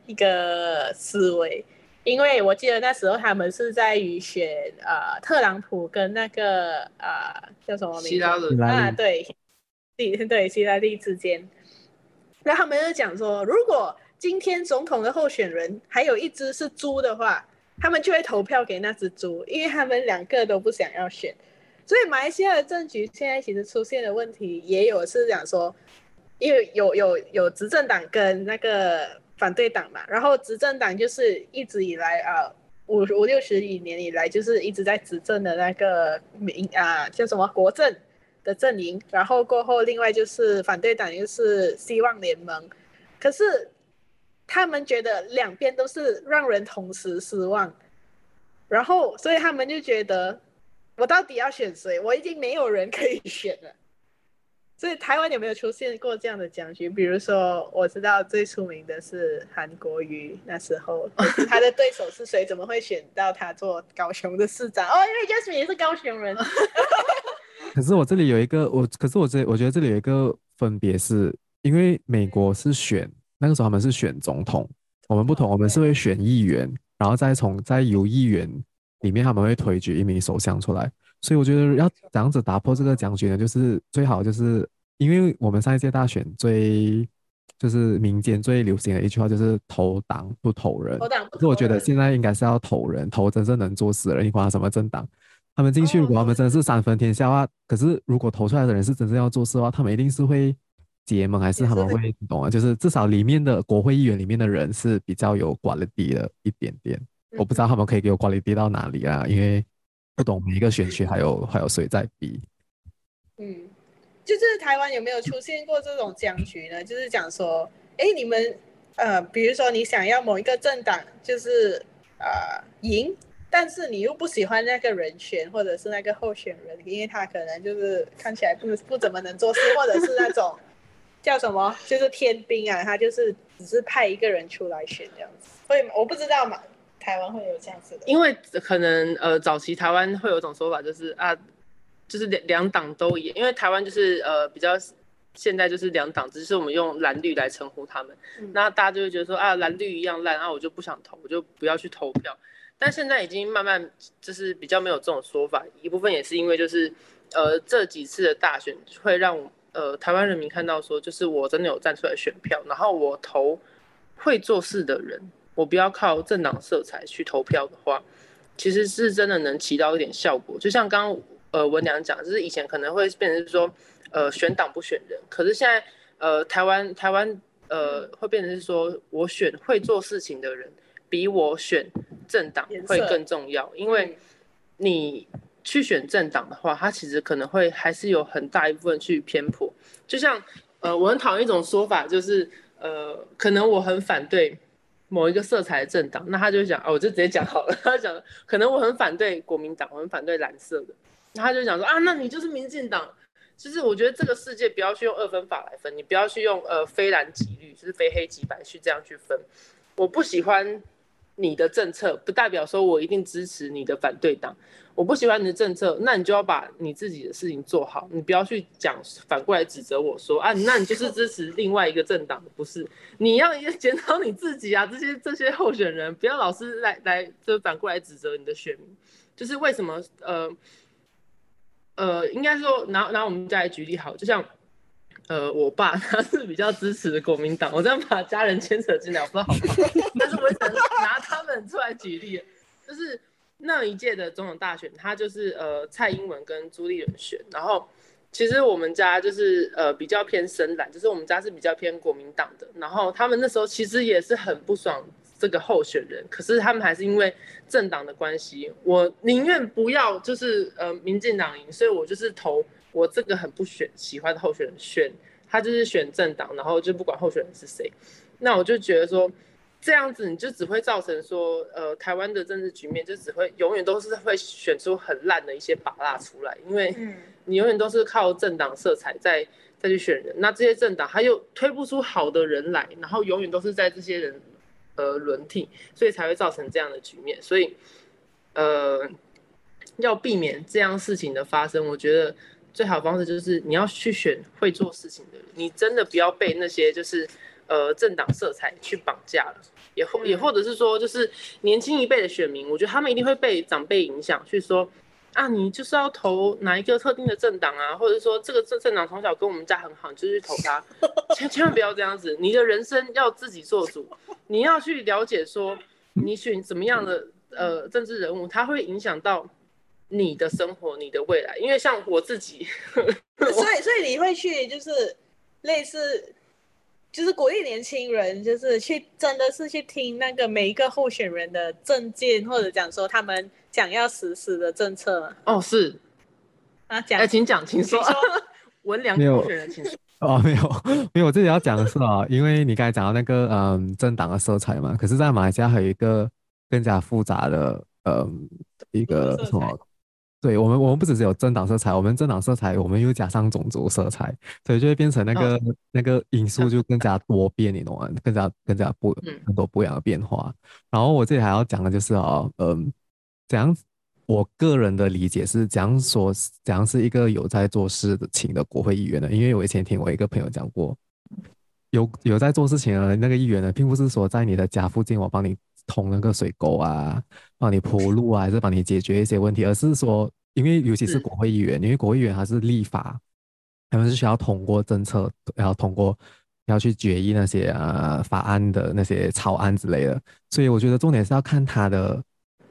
一个思维。因为我记得那时候他们是在于选呃特朗普跟那个呃叫什么名字？啊，对，对对希拉里 <laughs> 之间，那他们就讲说，如果今天总统的候选人还有一只是猪的话，他们就会投票给那只猪，因为他们两个都不想要选。所以马来西亚的政局现在其实出现的问题也有是讲说，因为有有有执政党跟那个。反对党嘛，然后执政党就是一直以来啊五五六十几年以来就是一直在执政的那个民啊叫什么国阵的阵营，然后过后另外就是反对党就是希望联盟，可是他们觉得两边都是让人同时失望，然后所以他们就觉得我到底要选谁？我已经没有人可以选了。所以台湾有没有出现过这样的僵局？比如说，我知道最出名的是韩国瑜，那时候他的对手是谁？怎么会选到他做高雄的市长？<laughs> 哦，因为 Jasmine 也是高雄人。<laughs> 可是我这里有一个我，可是我这我觉得这里有一个分别是，因为美国是选那个时候他们是选总统，我们不同，我们是会选议员，然后再从再由议员里面他们会推举一名首相出来。所以我觉得要这样子打破这个僵局呢，就是最好就是因为我们上一届大选最就是民间最流行的一句话就是投党不投人。投党不投人。可是我觉得现在应该是要投人，投真正能做事的人，你管他什么政党，他们进去如果他们真的是三分天下的话，哦、可是如果投出来的人是真正要做事的话，他们一定是会结盟，还是他们会懂啊？就是至少里面的国会议员里面的人是比较有 quality 的一点点。嗯、我不知道他们可以给我 quality 到哪里啊，因为。不懂每一个选区还有还有谁在比？嗯，就是台湾有没有出现过这种僵局呢？就是讲说，哎，你们呃，比如说你想要某一个政党就是呃赢，但是你又不喜欢那个人选或者是那个候选人，因为他可能就是看起来不不怎么能做事，或者是那种叫什么，就是天兵啊，他就是只是派一个人出来选这样子。所以我不知道嘛。台湾会有这样子的，因为可能呃，早期台湾会有一种说法，就是啊，就是两两党都一样，因为台湾就是呃比较现在就是两党，只是我们用蓝绿来称呼他们，嗯、那大家就会觉得说啊，蓝绿一样烂，啊，我就不想投，我就不要去投票。但现在已经慢慢就是比较没有这种说法，一部分也是因为就是呃这几次的大选会让呃台湾人民看到说，就是我真的有站出来选票，然后我投会做事的人。我不要靠政党色彩去投票的话，其实是真的能起到一点效果。就像刚刚呃文良讲，就是以前可能会变成是说，呃选党不选人，可是现在呃台湾台湾呃会变成是说我选会做事情的人，比我选政党会更重要。因为你去选政党的话，他其实可能会还是有很大一部分去偏颇。就像呃我很讨厌一种说法，就是呃可能我很反对。某一个色彩的政党，那他就讲，哦，我就直接讲好了。<laughs> 他讲，可能我很反对国民党，我很反对蓝色的，那他就讲说啊，那你就是民进党。其实我觉得这个世界不要去用二分法来分，你不要去用呃非蓝即绿，就是非黑即白去这样去分。我不喜欢。你的政策不代表说我一定支持你的反对党，我不喜欢你的政策，那你就要把你自己的事情做好，你不要去讲反过来指责我说啊，那你就是支持另外一个政党，不是？你要检讨你自己啊，这些这些候选人不要老是来来就反过来指责你的选民，就是为什么呃呃，应该说拿拿我们再来举例好，就像。呃，我爸他是比较支持国民党，我这样把家人牵扯进来，我不知道好不好。<laughs> 但是我想拿他们出来举例，就是那一届的总统大选，他就是呃蔡英文跟朱立伦选，然后其实我们家就是呃比较偏深蓝，就是我们家是比较偏国民党的，然后他们那时候其实也是很不爽这个候选人，可是他们还是因为政党的关系，我宁愿不要就是呃民进党赢，所以我就是投。我这个很不选喜欢的候选人选，他就是选政党，然后就不管候选人是谁，那我就觉得说，这样子你就只会造成说，呃，台湾的政治局面就只会永远都是会选出很烂的一些把蜡出来，因为你永远都是靠政党色彩在再去选人，那这些政党他又推不出好的人来，然后永远都是在这些人呃轮替，所以才会造成这样的局面，所以呃，要避免这样事情的发生，我觉得。最好的方式就是你要去选会做事情的人，你真的不要被那些就是呃政党色彩去绑架了，也或也或者是说就是年轻一辈的选民，我觉得他们一定会被长辈影响去说啊，你就是要投哪一个特定的政党啊，或者说这个政政党从小跟我们家很好，你就去投他，千千万不要这样子，你的人生要自己做主，你要去了解说你选怎么样的呃政治人物，他会影响到。你的生活，你的未来，因为像我自己，<laughs> 所以 <laughs> 所以你会去就是类似，就是鼓励年轻人，就是去真的是去听那个每一个候选人的政见，或者讲说他们想要实施的政策。哦，是啊，讲，哎，请讲，请说。文良候选人，请说。<laughs> 哦，没有，没有，我自己要讲的是啊，因为你刚才讲到那个嗯政党的色彩嘛，可是，在马来西亚还有一个更加复杂的嗯一个什么？对我们，我们不只是有政党色彩，我们政党色彩，我们又加上种族色彩，所以就会变成那个、哦、那个因素就更加多变，你懂吗？更加更加不很多不一样的变化。嗯、然后我这里还要讲的就是哦，嗯，怎样？我个人的理解是，怎样说，怎样是一个有在做事情的国会议员呢？因为我以前听我一个朋友讲过，有有在做事情的那个议员呢，并不是说在你的家附近，我帮你。通那个水沟啊，帮你铺路啊，还是帮你解决一些问题，而是说，因为尤其是国会议员，因为国会议员他是立法，他们是需要通过政策，然后通过要去决议那些呃法案的那些草案之类的，所以我觉得重点是要看他的。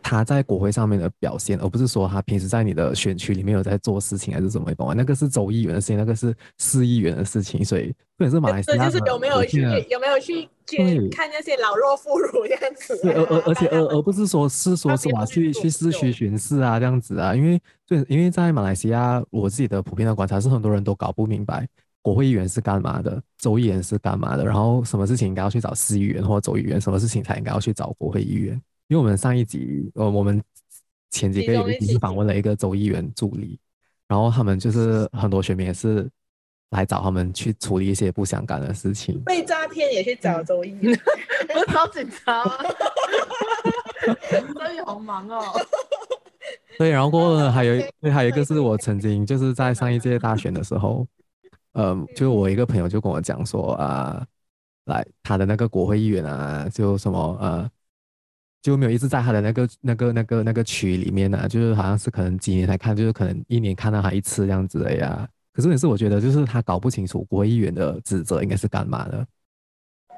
他在国会上面的表现，而不是说他平时在你的选区里面有在做事情，还是怎么样？那个是州议员的事情，那个是市议员的事情，所以或者是马来西亚就是有没有去有没有去去看那些老弱妇孺这样子、啊？而而而且而而不是说是说什么去去市区巡视啊这样子啊？因为对，因为在马来西亚，我自己的普遍的观察是，很多人都搞不明白国会议员是干嘛的，州议员是干嘛的，然后什么事情应该要去找市议员或者州议员，什么事情才应该要去找国会议员。因为我们上一集，呃，我们前几个月也是访问了一个州议员助理，然后他们就是很多选民也是来找他们去处理一些不相干的事情，被诈骗也去找州议员，<laughs> <laughs> 我找警察吗？所以好忙哦。对，然后过后还有一，<laughs> 还有一个是我曾经就是在上一届大选的时候，呃，就我一个朋友就跟我讲说啊，来他的那个国会议员啊，就什么呃。就没有一直在他的那个、那个、那个、那个区里面呢、啊，就是好像是可能几年才看，就是可能一年看到他一次这样子的呀。可是也是我觉得，就是他搞不清楚国会议员的职责应该是干嘛的。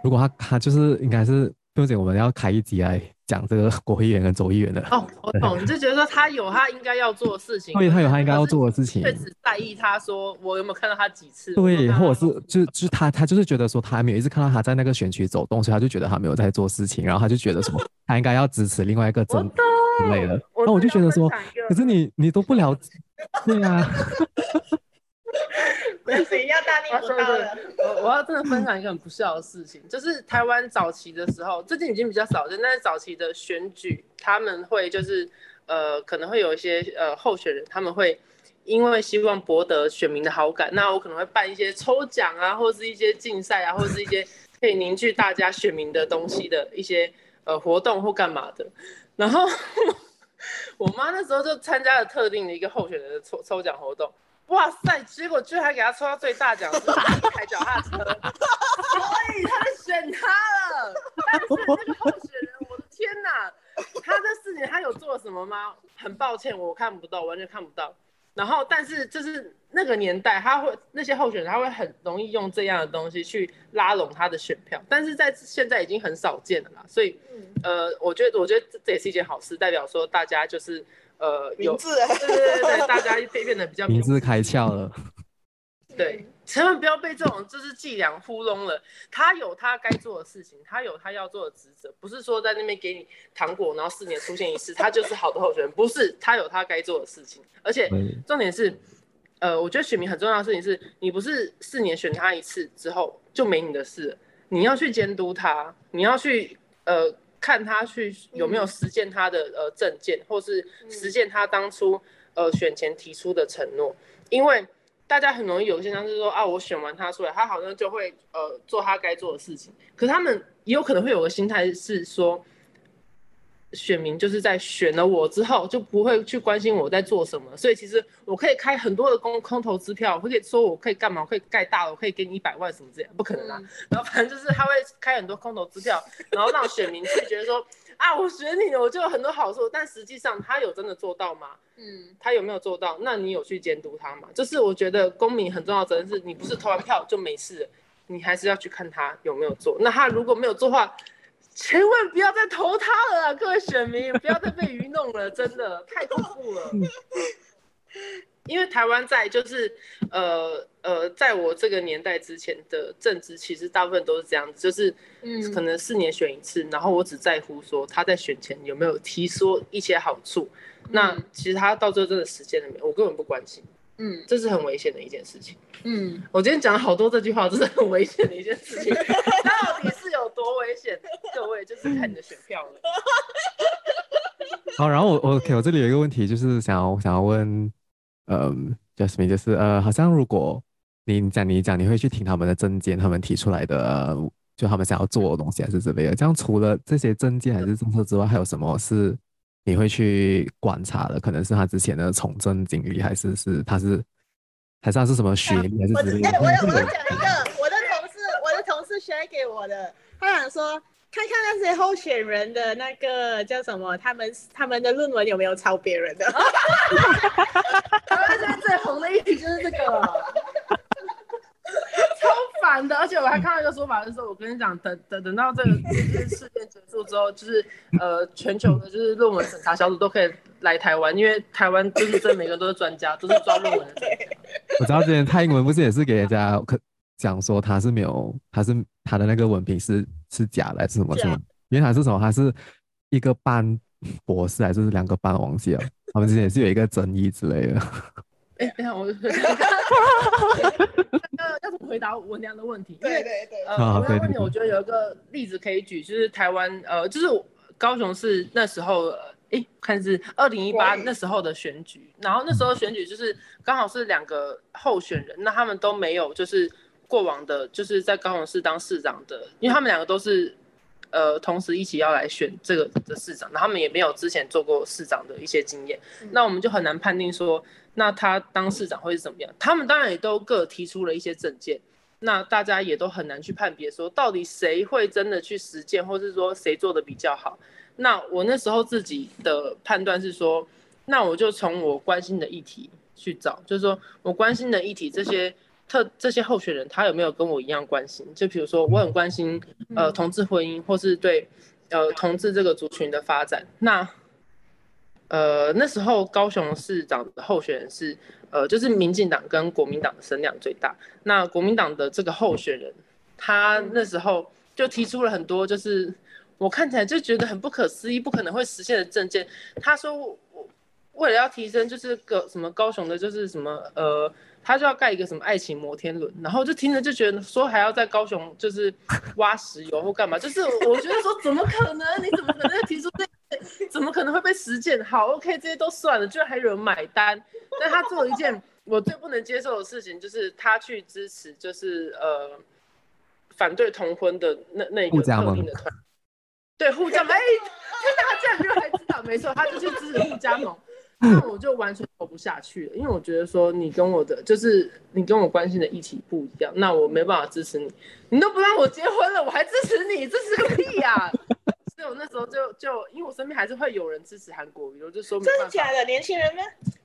如果他他就是应该是，并且我们要开一集来讲这个国会议员跟州议员的。哦，我懂，你就觉得说他有他应该要做的事情，对，他有他应该要做的事情，却只在意他说我有没有看到他几次，对，或者是就就他他就是觉得说他还没有一直看到他在那个选区走动，所以他就觉得他没有在做事情，然后他就觉得什么。<laughs> 他应该要支持另外一个政党之类的，那我，我就觉得说，可是你你都不了解，<laughs> 对啊。<laughs> <laughs> 谁要大逆不道了？我我要真的分享一个很不孝的事情，就是台湾早期的时候，最近已经比较少见，但是早期的选举，他们会就是呃可能会有一些呃候选人，他们会因为希望博得选民的好感，那我可能会办一些抽奖啊，或是一些竞赛啊，或是一些可以凝聚大家选民的东西的一些。呃，活动或干嘛的，然后 <laughs> 我妈那时候就参加了特定的一个候选人的抽抽奖活动，哇塞，结果居然还给他抽到最大奖，<laughs> 是一台脚踏车，所以他选他了。但是那个候选人，我的天哪，他这四年他有做了什么吗？很抱歉，我看不到，完全看不到。然后，但是就是那个年代，他会那些候选人，他会很容易用这样的东西去拉拢他的选票，但是在现在已经很少见了啦。所以，呃，我觉得，我觉得这也是一件好事，代表说大家就是呃有，字对对对，大家变得比较名字开窍了。对，千万不要被这种就是伎俩糊弄了。他有他该做的事情，他有他要做的职责，不是说在那边给你糖果，然后四年出现一次，他就是好的候选人。不是，他有他该做的事情。而且重点是，呃，我觉得选民很重要的事情是，你不是四年选他一次之后就没你的事，你要去监督他，你要去呃看他去有没有实践他的呃证件，或是实践他当初呃选前提出的承诺，因为。大家很容易有现象是说啊，我选完他出来，他好像就会呃做他该做的事情。可是他们也有可能会有个心态是说，选民就是在选了我之后就不会去关心我在做什么，所以其实我可以开很多的空空头支票，我可以说我可以干嘛，我可以盖大楼，我可以给你一百万什么这样，不可能啊。然后反正就是他会开很多空头支票，然后让选民去觉得说啊，我选你了，我就有很多好处。但实际上他有真的做到吗？嗯，他有没有做到？那你有去监督他吗？就是我觉得公民很重要的责任是，你不是投完票就没事，你还是要去看他有没有做。那他如果没有做的话，千万不要再投他了啊，各位选民，不要再被愚弄了，真的太恐怖了。因为台湾在就是呃呃，在我这个年代之前的政治，其实大部分都是这样子，就是嗯，可能四年选一次，然后我只在乎说他在选前有没有提说一些好处，那其实他到最后真的实践了没有，我根本不关心。嗯，这是很危险的一件事情。嗯，我今天讲了好多这句话，这是很危险的一件事情。<laughs> 到底是有多危险？各位就是看你的选票了。<laughs> 好，然后我我 OK，我这里有一个问题，就是想要想要问，嗯，Jasmine，就是呃，好像如果你讲你讲，你会去听他们的证件，他们提出来的，就他们想要做的东西还是之类的。这样除了这些证件还是政策之外，还有什么是？你会去观察的，可能是他之前的从政经历，还是是他是，还是他是什么学历，还是之类的。我我我讲一个，<laughs> 我的同事，我的同事 share 给我的，他想说，看看那些候选人的那个叫什么，他们他们的论文有没有抄别人的？<laughs> <laughs> 台湾现在最红的一题就是这个。超烦的，而且我还看到一个说法，就是说我跟你讲，等等等到这个事事件结束之后，就是呃，全球的就是论文审查小组都可以来台湾，因为台湾就是这每个人都是专家，都是抓论文的。<laughs> 我知道之前蔡英文不是也是给人家可讲说他是没有，他是他的那个文凭是是假的，还是什么什么？因为他是什么？他是一个半博士，还是两个半？忘记了。他们之前也是有一个争议之类的。哎、欸，等下我就那个要怎么回答文良的问题？对对对。呃，文良问题，我觉得有一个例子可以举，就是台湾呃，就是高雄市那时候，哎、欸，看是二零一八那时候的选举，然后那时候选举就是刚好是两个候选人，那他们都没有就是过往的，就是在高雄市当市长的，因为他们两个都是。呃，同时一起要来选这个的市长，那他们也没有之前做过市长的一些经验，嗯，那我们就很难判定说，那他当市长会是怎么样？他们当然也都各提出了一些政见，那大家也都很难去判别说，到底谁会真的去实践，或是说谁做的比较好？那我那时候自己的判断是说，那我就从我关心的议题去找，就是说我关心的议题这些。特这些候选人，他有没有跟我一样关心？就比如说，我很关心呃同志婚姻，或是对呃同志这个族群的发展。那呃那时候高雄市长的候选人是呃就是民进党跟国民党的声量最大。那国民党的这个候选人，他那时候就提出了很多，就是我看起来就觉得很不可思议、不可能会实现的政见。他说我为了要提升，就是个什么高雄的，就是什么呃。他就要盖一个什么爱情摩天轮，然后就听着就觉得说还要在高雄就是挖石油或干嘛，就是我觉得说怎么可能？你怎么可能提出这个？怎么可能会被实践？好，OK，这些都算了，居然还有人买单。但他做了一件我最不能接受的事情，就是他去支持就是呃反对同婚的那那一个特定的团，对，护家盟。哎，天哪，他竟然就还知道？没错，他就去支持护家盟。那我就完全活不下去了，因为我觉得说你跟我的就是你跟我关心的议题不一样，那我没办法支持你，你都不让我结婚了，我还支持你，支持个屁呀、啊！<laughs> 所以我那时候就就因为我身边还是会有人支持韩国瑜，我就说真的假的，年轻人们？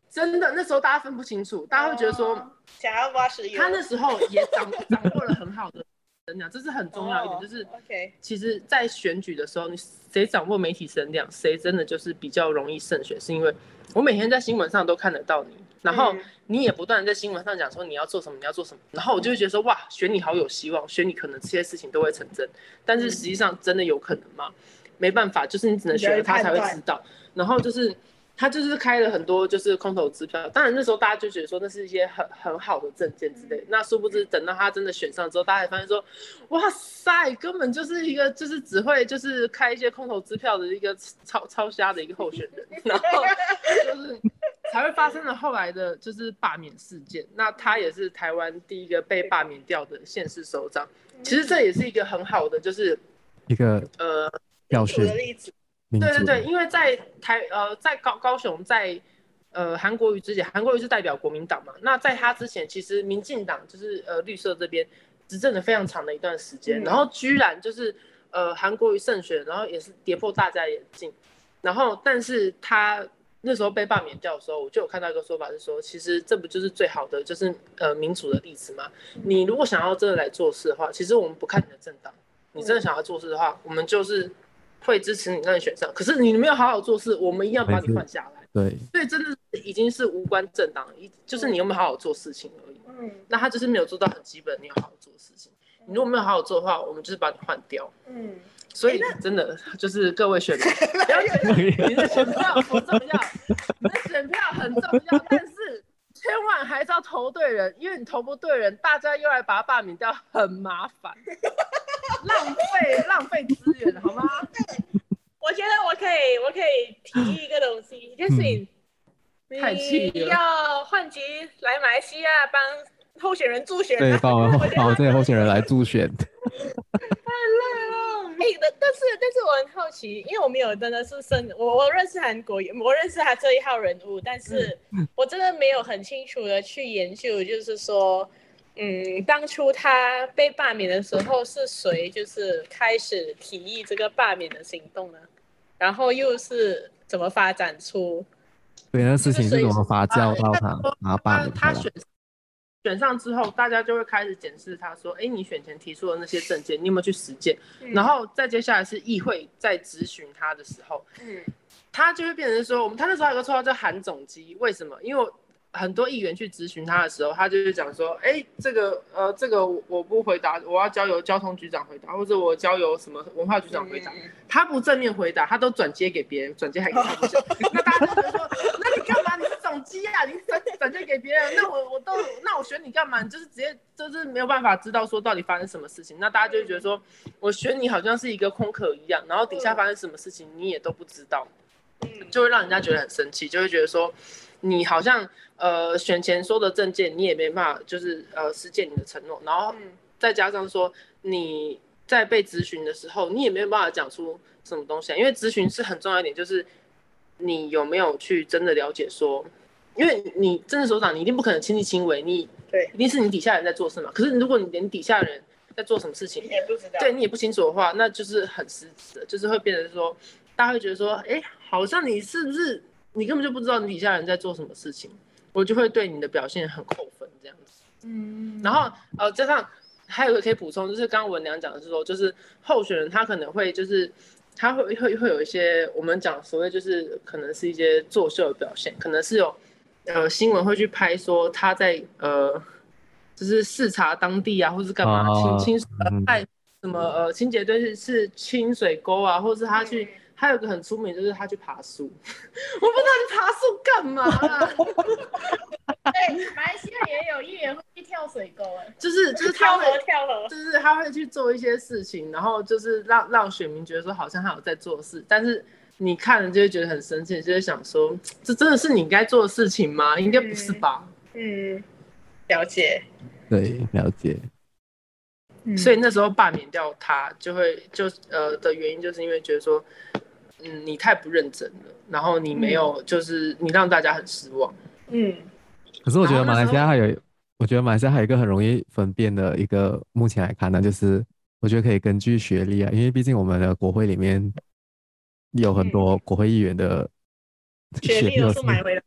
真的，那时候大家分不清楚，大家会觉得说想要挖石油，他那时候也掌掌握了很好的。声量，这是很重要一点，就是，OK，其实，在选举的时候，你谁掌握媒体声量，谁真的就是比较容易胜选，是因为我每天在新闻上都看得到你，然后你也不断在新闻上讲说你要做什么，你要做什么，然后我就会觉得说，哇，选你好有希望，选你可能这些事情都会成真，但是实际上真的有可能吗？没办法，就是你只能选了他才会知道，然后就是。他就是开了很多就是空头支票，当然那时候大家就觉得说那是一些很很好的证件之类，那殊不知等到他真的选上之后，大家也发现说，哇塞，根本就是一个就是只会就是开一些空头支票的一个超超瞎的一个候选人，然后就是才会发生了后来的就是罢免事件。那他也是台湾第一个被罢免掉的县市首长，其实这也是一个很好的就是一个呃表示的例子。对对对，因为在台呃在高高雄在呃韩国瑜之前，韩国瑜是代表国民党嘛，那在他之前，其实民进党就是呃绿色这边执政了非常长的一段时间，嗯、然后居然就是呃韩国瑜胜选，然后也是跌破大家眼镜，然后但是他那时候被罢免掉的时候，我就有看到一个说法是说，其实这不就是最好的就是呃民主的例子吗？你如果想要真的来做事的话，其实我们不看你的政党，你真的想要做事的话，我们就是。会支持你让你选上，可是你没有好好做事，我们一样把你换下来。对，所以真的已经是无关政党，一就是你有没有好好做事情而已。嗯，那他就是没有做到很基本，你要好好做事情。你如果没有好好做的话，我们就是把你换掉。嗯，所以真的就是各位选民，<laughs> 不要觉得你的选票不重要，你的选票很重要，但是要投对人，因为你投不对人，大家又来把他罢免掉，很麻烦。<laughs> 浪费浪费资源，好吗？<laughs> 我觉得我可以，我可以提议一个东西，就是你要换籍来马来西亚帮候选人助选，对，帮我帮我这些候选人来助选。<laughs> 太累了，哎、欸，但但是但是我很好奇，因为我没有真的是深，我我认识韩国，我认识他这一号人物，但是我真的没有很清楚的去研究，就是说。嗯，当初他被罢免的时候，是谁就是开始提议这个罢免的行动呢？然后又是怎么发展出？对，那事情是怎么发酵到他拿罢免他选选上之后，大家就会开始检视他说：“哎，你选前提出的那些证件，你有没有去实践？”嗯、然后再接下来是议会在质询他的时候，嗯，他就会变成说：“我们他那时候有个绰号叫韩总机，为什么？因为。”很多议员去质询他的时候，他就是讲说，哎，这个呃，这个我不回答，我要交由交通局长回答，或者我交由什么文化局长回答。他不正面回答，他都转接给别人，转接还给他。<laughs> 那大家就觉得说，那你你是总机啊？你转转接给别人，那我我都那我选你干嘛？你就是直接就是没有办法知道说到底发生什么事情。那大家就会觉得说，我选你好像是一个空壳一样，然后底下发生什么事情你也都不知道，就会让人家觉得很生气，就会觉得说。你好像呃选前说的证件，你也没办法就是呃实践你的承诺，然后再加上说你在被咨询的时候，你也没有办法讲出什么东西，因为咨询是很重要一点，就是你有没有去真的了解说，因为你真的首长，你一定不可能亲力亲为，你对，一定是你底下人在做事嘛。可是如果你连底下人在做什么事情，你也不知道，对你也不清楚的话，那就是很失职的，就是会变成说，大家会觉得说，哎，好像你是不是？你根本就不知道你底下人在做什么事情，我就会对你的表现很扣分这样子。嗯，然后呃，加上还有一个可以补充，就是刚刚文良讲的是说，就是候选人他可能会就是他会会会有一些我们讲所谓就是可能是一些作秀的表现，可能是有呃新闻会去拍说他在呃就是视察当地啊，或是干嘛清清派什么呃清洁队是是清水沟啊，或是他去。还有个很出名，就是他去爬树，<laughs> 我不知道你爬树干嘛啊？<laughs> 对，马来西亚也有议员会去跳水沟，哎，就是就是他会跳河跳河，就是他会去做一些事情，然后就是让让选民觉得说好像他有在做事，但是你看了就会觉得很生气，就会想说这真的是你应该做的事情吗？应该不是吧？嗯，嗯，了解，对，了解。所以那时候罢免掉他，就会就呃的原因，就是因为觉得说。嗯，你太不认真了，然后你没有，就是你让大家很失望。嗯，可是我觉得马来西亚还有，我觉得马来西亚还有一个很容易分辨的一个，目前来看呢，就是我觉得可以根据学历啊，因为毕竟我们的国会里面有很多国会议员的学历都是买回来。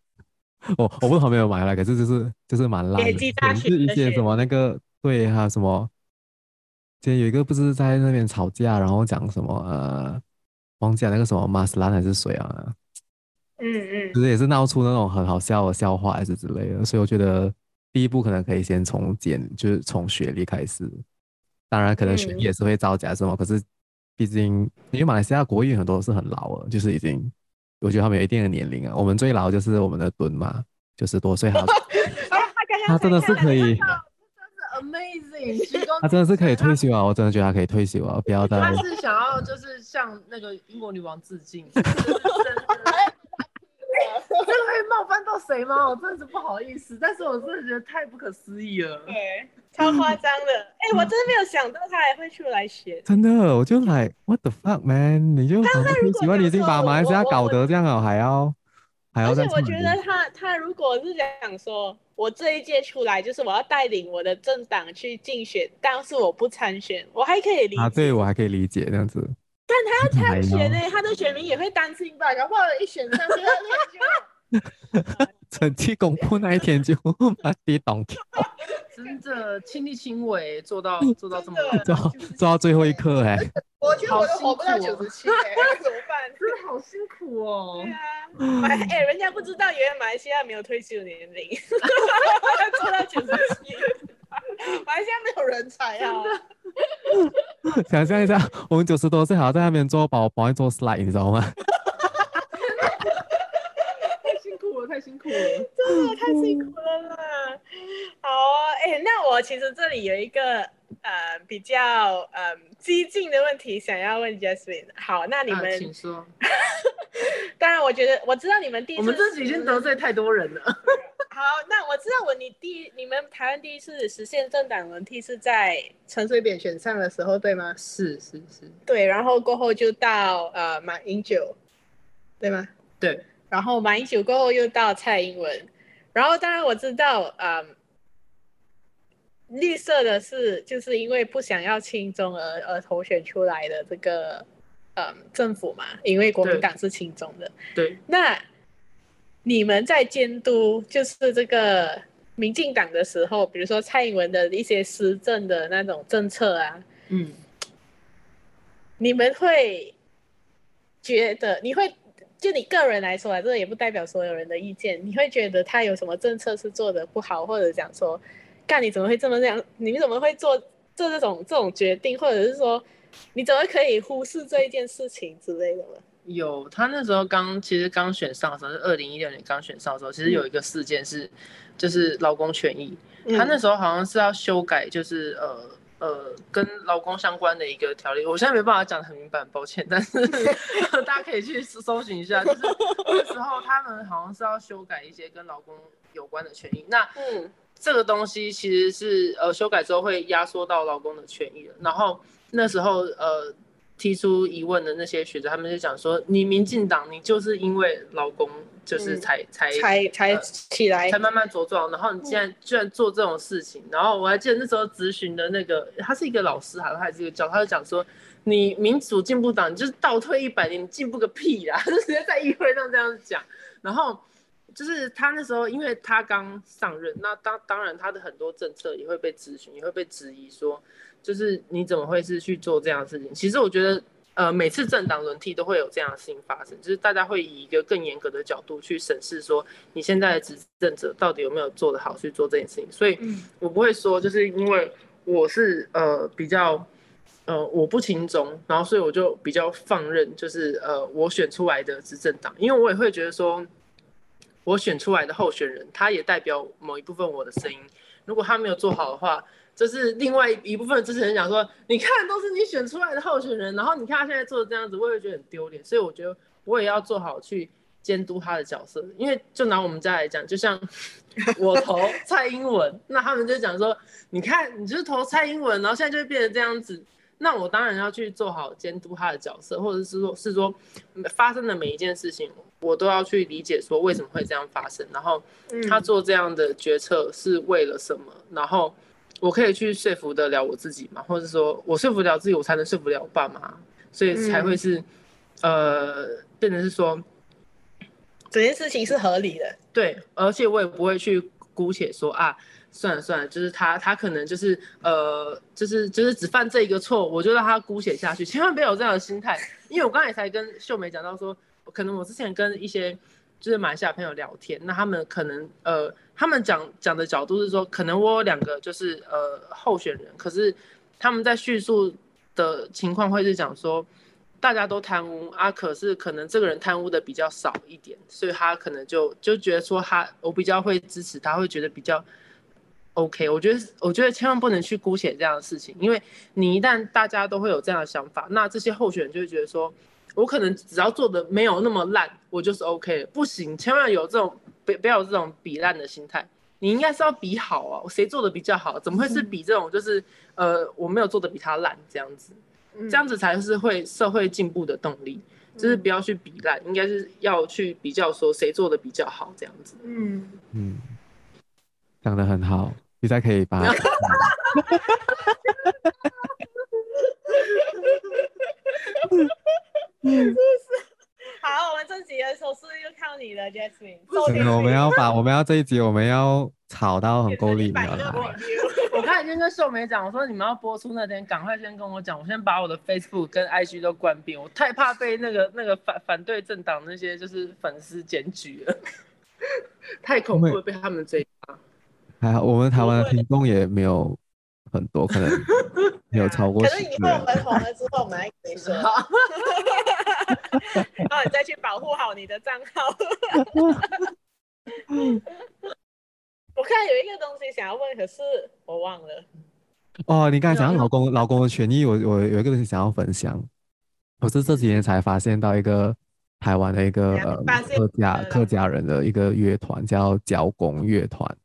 <laughs> 我我不知道没有买回来，可是就是就是蛮烂的，是一些什么那个对还有什么，今天有一个不是在那边吵架，然后讲什么呃。忘记了那个什么马斯兰还是谁啊？嗯嗯，其实也是闹出那种很好笑的笑话还是之类的，所以我觉得第一步可能可以先从简，就是从学历开始。当然，可能学历也是会造假什么，嗯、可是毕竟因为马来西亚国语很多是很老了，就是已经我觉得他们有一定的年龄啊。我们最老就是我们的敦嘛，九十多岁，<laughs> 他他真的是可以。Amazing，他真的是可以退休啊！我真的觉得他可以退休啊！不要再。他是想要就是向那个英国女王致敬。<laughs> 这个会冒犯到谁吗？我真的是不好意思，但是我真的觉得太不可思议了。对，超夸张的。哎、欸，我真的没有想到他还会出来写。真的，我就来，What the fuck man？你就喜欢，你已经把马来西亚搞得这样了，还要还要再。而且我觉得他他如果是想说。我这一届出来就是我要带领我的政党去竞选，但是我不参选，我还可以理解。啊，对，我还可以理解这样子。但他要 <laughs> 参选呢，他的选民也会担心吧？然后一选上去，那天就成绩公布那一天就把跌倒掉。<laughs> 真的亲力亲为做到做到这么做做到最后一刻哎。<laughs> 我觉得我都活不到九十七哎，怎么办？<laughs> 真的好辛苦哦。对啊，哎、欸，人家不知道，原来马来西亚没有退休年龄，做到九十七，马来西亚没有人才啊。想象一下，我们九十多岁还要在那边做保保安做 slide，你知道吗？太辛苦了，太辛苦了，<laughs> 真的太辛苦了啦。好啊，哎、欸，那我其实这里有一个。呃，比较呃激进的问题想要问 Jasmine。好，那你们，啊、请说。<laughs> 当然，我觉得我知道你们第一次，我们这次已经得罪太多人了。<laughs> 好，那我知道我你第你们台湾第一次实现政党轮替是在陈水扁选上的时候，对吗？是是是。对，然后过后就到呃马英九，对吗？对。然后马英九过后又到蔡英文，然后当然我知道，嗯、呃。绿色的是就是因为不想要亲中而而投选出来的这个嗯政府嘛，因为国民党是亲中的。对，那你们在监督就是这个民进党的时候，比如说蔡英文的一些施政的那种政策啊，嗯，你们会觉得你会就你个人来说啊，这个也不代表所有人的意见，你会觉得他有什么政策是做的不好，或者讲说。干你怎么会这么这样？你们怎么会做做这种这种决定，或者是说你怎么可以忽视这一件事情之类的呢？有，他那时候刚其实刚选上的时候是二零一六年刚选上的时候，其实有一个事件是、嗯、就是劳工权益，他那时候好像是要修改，就是呃呃跟劳工相关的一个条例，我现在没办法讲得很明白，抱歉，但是 <laughs> 大家可以去搜寻一下，就是那时候他们好像是要修改一些跟劳工有关的权益，那嗯。这个东西其实是呃修改之后会压缩到劳工的权益了。然后那时候呃提出疑问的那些学者，他们就讲说，你民进党你就是因为劳工就是才、嗯、才才才起来、呃，才慢慢茁壮。然后你现在居然做这种事情，嗯、然后我还记得那时候咨询的那个他是一个老师，还是还是一个教，他就讲说，你民主进步党你就是倒退一百年，你进步个屁啦！<laughs> 就直接在议会上这样讲，然后。就是他那时候，因为他刚上任，那当当然他的很多政策也会被咨询，也会被质疑说，就是你怎么会是去做这样的事情？其实我觉得，呃，每次政党轮替都会有这样的事情发生，就是大家会以一个更严格的角度去审视说，你现在的执政者到底有没有做得好去做这件事情。所以我不会说，就是因为我是呃比较呃我不亲中，然后所以我就比较放任，就是呃我选出来的执政党，因为我也会觉得说。我选出来的候选人，他也代表某一部分我的声音。如果他没有做好的话，这是另外一部分的支持人讲说：“你看，都是你选出来的候选人，然后你看他现在做的这样子，我也觉得很丢脸。”所以我觉得我也要做好去监督他的角色。因为就拿我们家来讲，就像 <laughs> 我投蔡英文，那他们就讲说：“你看，你就是投蔡英文，然后现在就会变成这样子。”那我当然要去做好监督他的角色，或者是说，是说发生的每一件事情，我都要去理解说为什么会这样发生，然后他做这样的决策是为了什么，然后我可以去说服得了我自己嘛，或者说我说服了自己，我才能说服了我爸妈，所以才会是，呃，变成是说整件事情是合理的，对，而且我也不会去姑且说啊。算了算了，就是他，他可能就是呃，就是就是只犯这一个错，我就让他姑且下去，千万不要有这样的心态。因为我刚才才跟秀梅讲到说，可能我之前跟一些就是马来西亚朋友聊天，那他们可能呃，他们讲讲的角度是说，可能我有两个就是呃候选人，可是他们在叙述的情况会是讲说，大家都贪污啊，可是可能这个人贪污的比较少一点，所以他可能就就觉得说他我比较会支持他，会觉得比较。OK，我觉得我觉得千万不能去姑且这样的事情，因为你一旦大家都会有这样的想法，那这些候选人就会觉得说，我可能只要做的没有那么烂，我就是 OK。不行，千万有这种不不要有这种比烂的心态，你应该是要比好啊，谁做的比较好，怎么会是比这种就是呃我没有做的比他烂这样子，这样子才是会社会进步的动力，就是不要去比烂，应该是要去比较说谁做的比较好这样子。嗯嗯，讲的很好。你再可以把，<laughs> <laughs> 好，我们这集的收视又靠你了，Jasmine。我们要把我们要这一集我们要吵到很够力，你知道吗？<laughs> 我刚才已经跟秀梅讲，我说你们要播出那天，赶快先跟我讲，我先把我的 Facebook 跟 IG 都关闭，我太怕被那个 <laughs> 那个反反对政党那些就是粉丝检举了，太恐怖了，被他们追。还好，我们台湾的听众也没有很多，可能没有超过十个。可是以后我们红了之后，我们还可以说，<laughs> 然后你再去保护好你的账号。<laughs> 我看有一个东西想要问，可是我忘了。哦，你刚才讲到劳工劳工的权益，我我有一个东西想要分享。我是这几年才发现到一个台湾的一个呃客家客家人的一个乐团，叫交工乐团。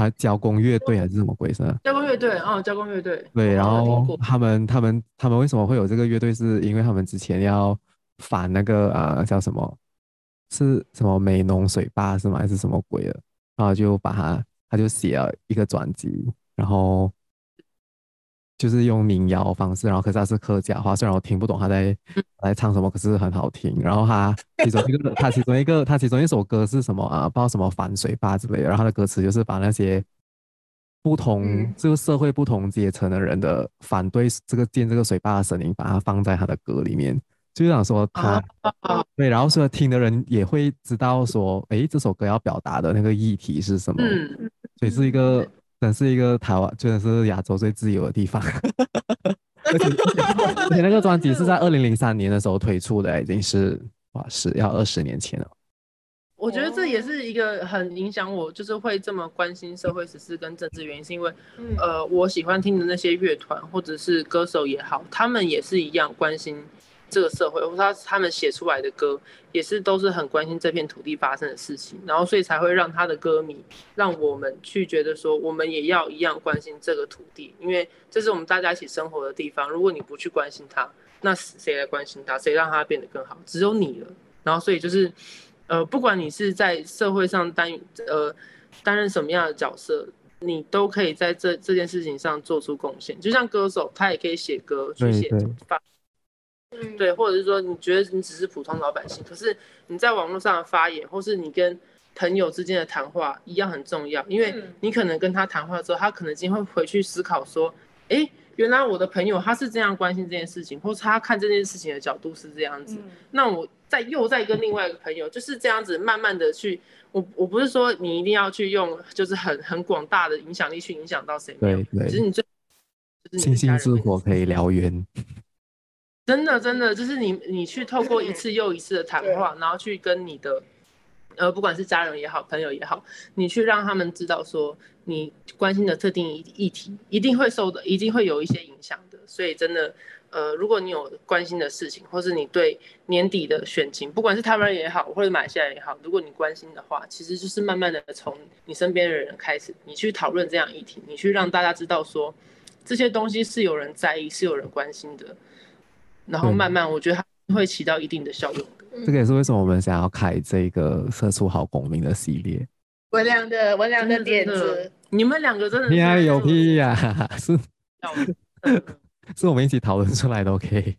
啊，交工乐队还是什么鬼事？交工乐队啊，交工乐队。对，然后他们他们他们为什么会有这个乐队？是因为他们之前要反那个啊，叫什么？是什么美浓水坝是吗？还是什么鬼的？然后就把他他就写了一个专辑，然后就是用民谣方式，然后可是他是客家话，虽然我听不懂他在在唱什么，可是很好听。然后他其中一个，他其中一个，他其中一首歌是什么啊？不知道什么反水坝之类的。然后他的歌词就是把那些不同这个社会不同阶层的人的反对这个建这个水坝的声音，把它放在他的歌里面。就想说他对，然后说听的人也会知道说，哎，这首歌要表达的那个议题是什么。嗯，所以是一个，真是一个台湾，真的是亚洲最自由的地方。而 <laughs> 且而且那个专辑是在二零零三年的时候推出的，已经是哇，是要二十年前了。我觉得这也是一个很影响我，就是会这么关心社会时事跟政治原因，是因为，呃，我喜欢听的那些乐团或者是歌手也好，他们也是一样关心。这个社会，或者他他们写出来的歌，也是都是很关心这片土地发生的事情，然后所以才会让他的歌迷，让我们去觉得说，我们也要一样关心这个土地，因为这是我们大家一起生活的地方。如果你不去关心它，那谁来关心它？谁让它变得更好？只有你了。然后所以就是，呃，不管你是在社会上担呃担任什么样的角色，你都可以在这这件事情上做出贡献。就像歌手，他也可以写歌去写发。对，或者是说，你觉得你只是普通老百姓，可是你在网络上的发言，或是你跟朋友之间的谈话一样很重要，因为你可能跟他谈话之后，他可能今天会回去思考说，哎，原来我的朋友他是这样关心这件事情，或是他看这件事情的角度是这样子，那我再又再跟另外一个朋友就是这样子，慢慢的去，我我不是说你一定要去用，就是很很广大的影响力去影响到谁，对对，其实你最，星星之火可以燎原。真的，真的就是你，你去透过一次又一次的谈话，然后去跟你的，呃，不管是家人也好，朋友也好，你去让他们知道说，你关心的特定议议题一定会受的，一定会有一些影响的。所以真的，呃，如果你有关心的事情，或是你对年底的选情，不管是台湾也好，或者马来西亚也好，如果你关心的话，其实就是慢慢的从你身边的人开始，你去讨论这样议题，你去让大家知道说，这些东西是有人在意，是有人关心的。然后慢慢，我觉得它会起到一定的效用的。这个也是为什么我们想要开这个“社畜好公民”的系列。文良的文良的点子，你们两个真的你还有屁呀？<laughs> 是，是我们一起讨论出来的。OK。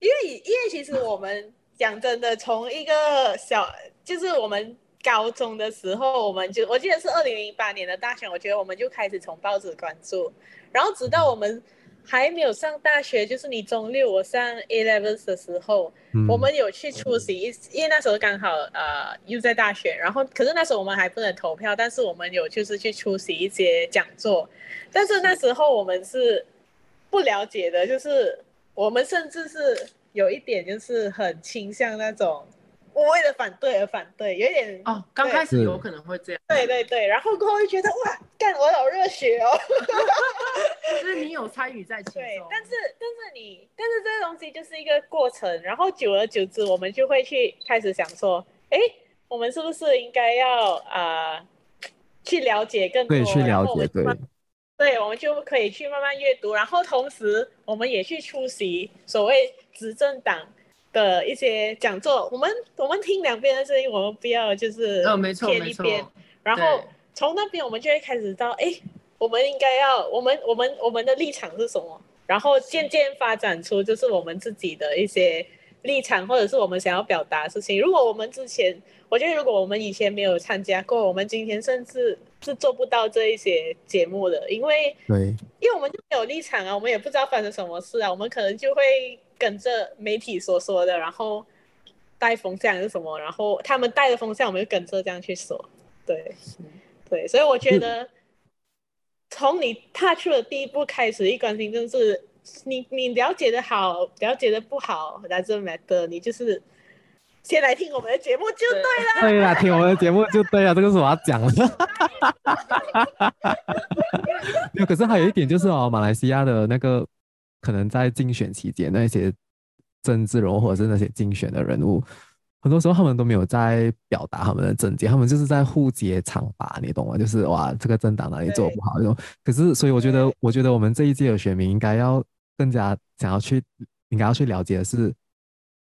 因为因为其实我们讲真的，从一个小就是我们高中的时候，我们就我记得是二零零八年的大选，我觉得我们就开始从报纸关注，然后直到我们。还没有上大学，就是你中六，我上 A levels 的时候，嗯、我们有去出席，因为那时候刚好呃又在大学，然后可是那时候我们还不能投票，但是我们有就是去出席一些讲座，但是那时候我们是不了解的，就是我们甚至是有一点就是很倾向那种。我为了反对而反对，有点哦。刚开始有可能会这样，对对对。然后过后就觉得哇，干我好热血哦。<laughs> 就是你有参与在其中。对，但是但是你，但是这个东西就是一个过程。然后久而久之，我们就会去开始想说，哎，我们是不是应该要啊、呃、去了解更多？对，去了解，对。对，我们就可以去慢慢阅读，然后同时我们也去出席所谓执政党的一些讲座，我们我们听两边的声音，我们不要就是偏一边，然后从那边我们就会开始知道，哎，我们应该要我们我们我们的立场是什么，然后渐渐发展出就是我们自己的一些立场，或者是我们想要表达的事情。如果我们之前，我觉得如果我们以前没有参加过，我们今天甚至是做不到这一些节目的，因为对，因为我们就没有立场啊，我们也不知道发生什么事啊，我们可能就会。跟着媒体所说的，然后带风向是什么？然后他们带的风向，我们就跟着这样去说。对，对，所以我觉得 <laughs> 从你踏出了第一步开始，一关心就是你你了解的好，了解的不好，doesn't matter，你就是先来听我们的节目就对了。对呀，听我们的节目就对了，这个是我要讲的。<laughs> 没有，可是还有一点就是哦，马来西亚的那个。可能在竞选期间，那些政治人物或者是那些竞选的人物，很多时候他们都没有在表达他们的政见，他们就是在互揭长疤，你懂吗？就是哇，这个政党哪里做不好那种。可是，所以我觉得，我觉得我们这一届的选民应该要更加想要去，应该要去了解的是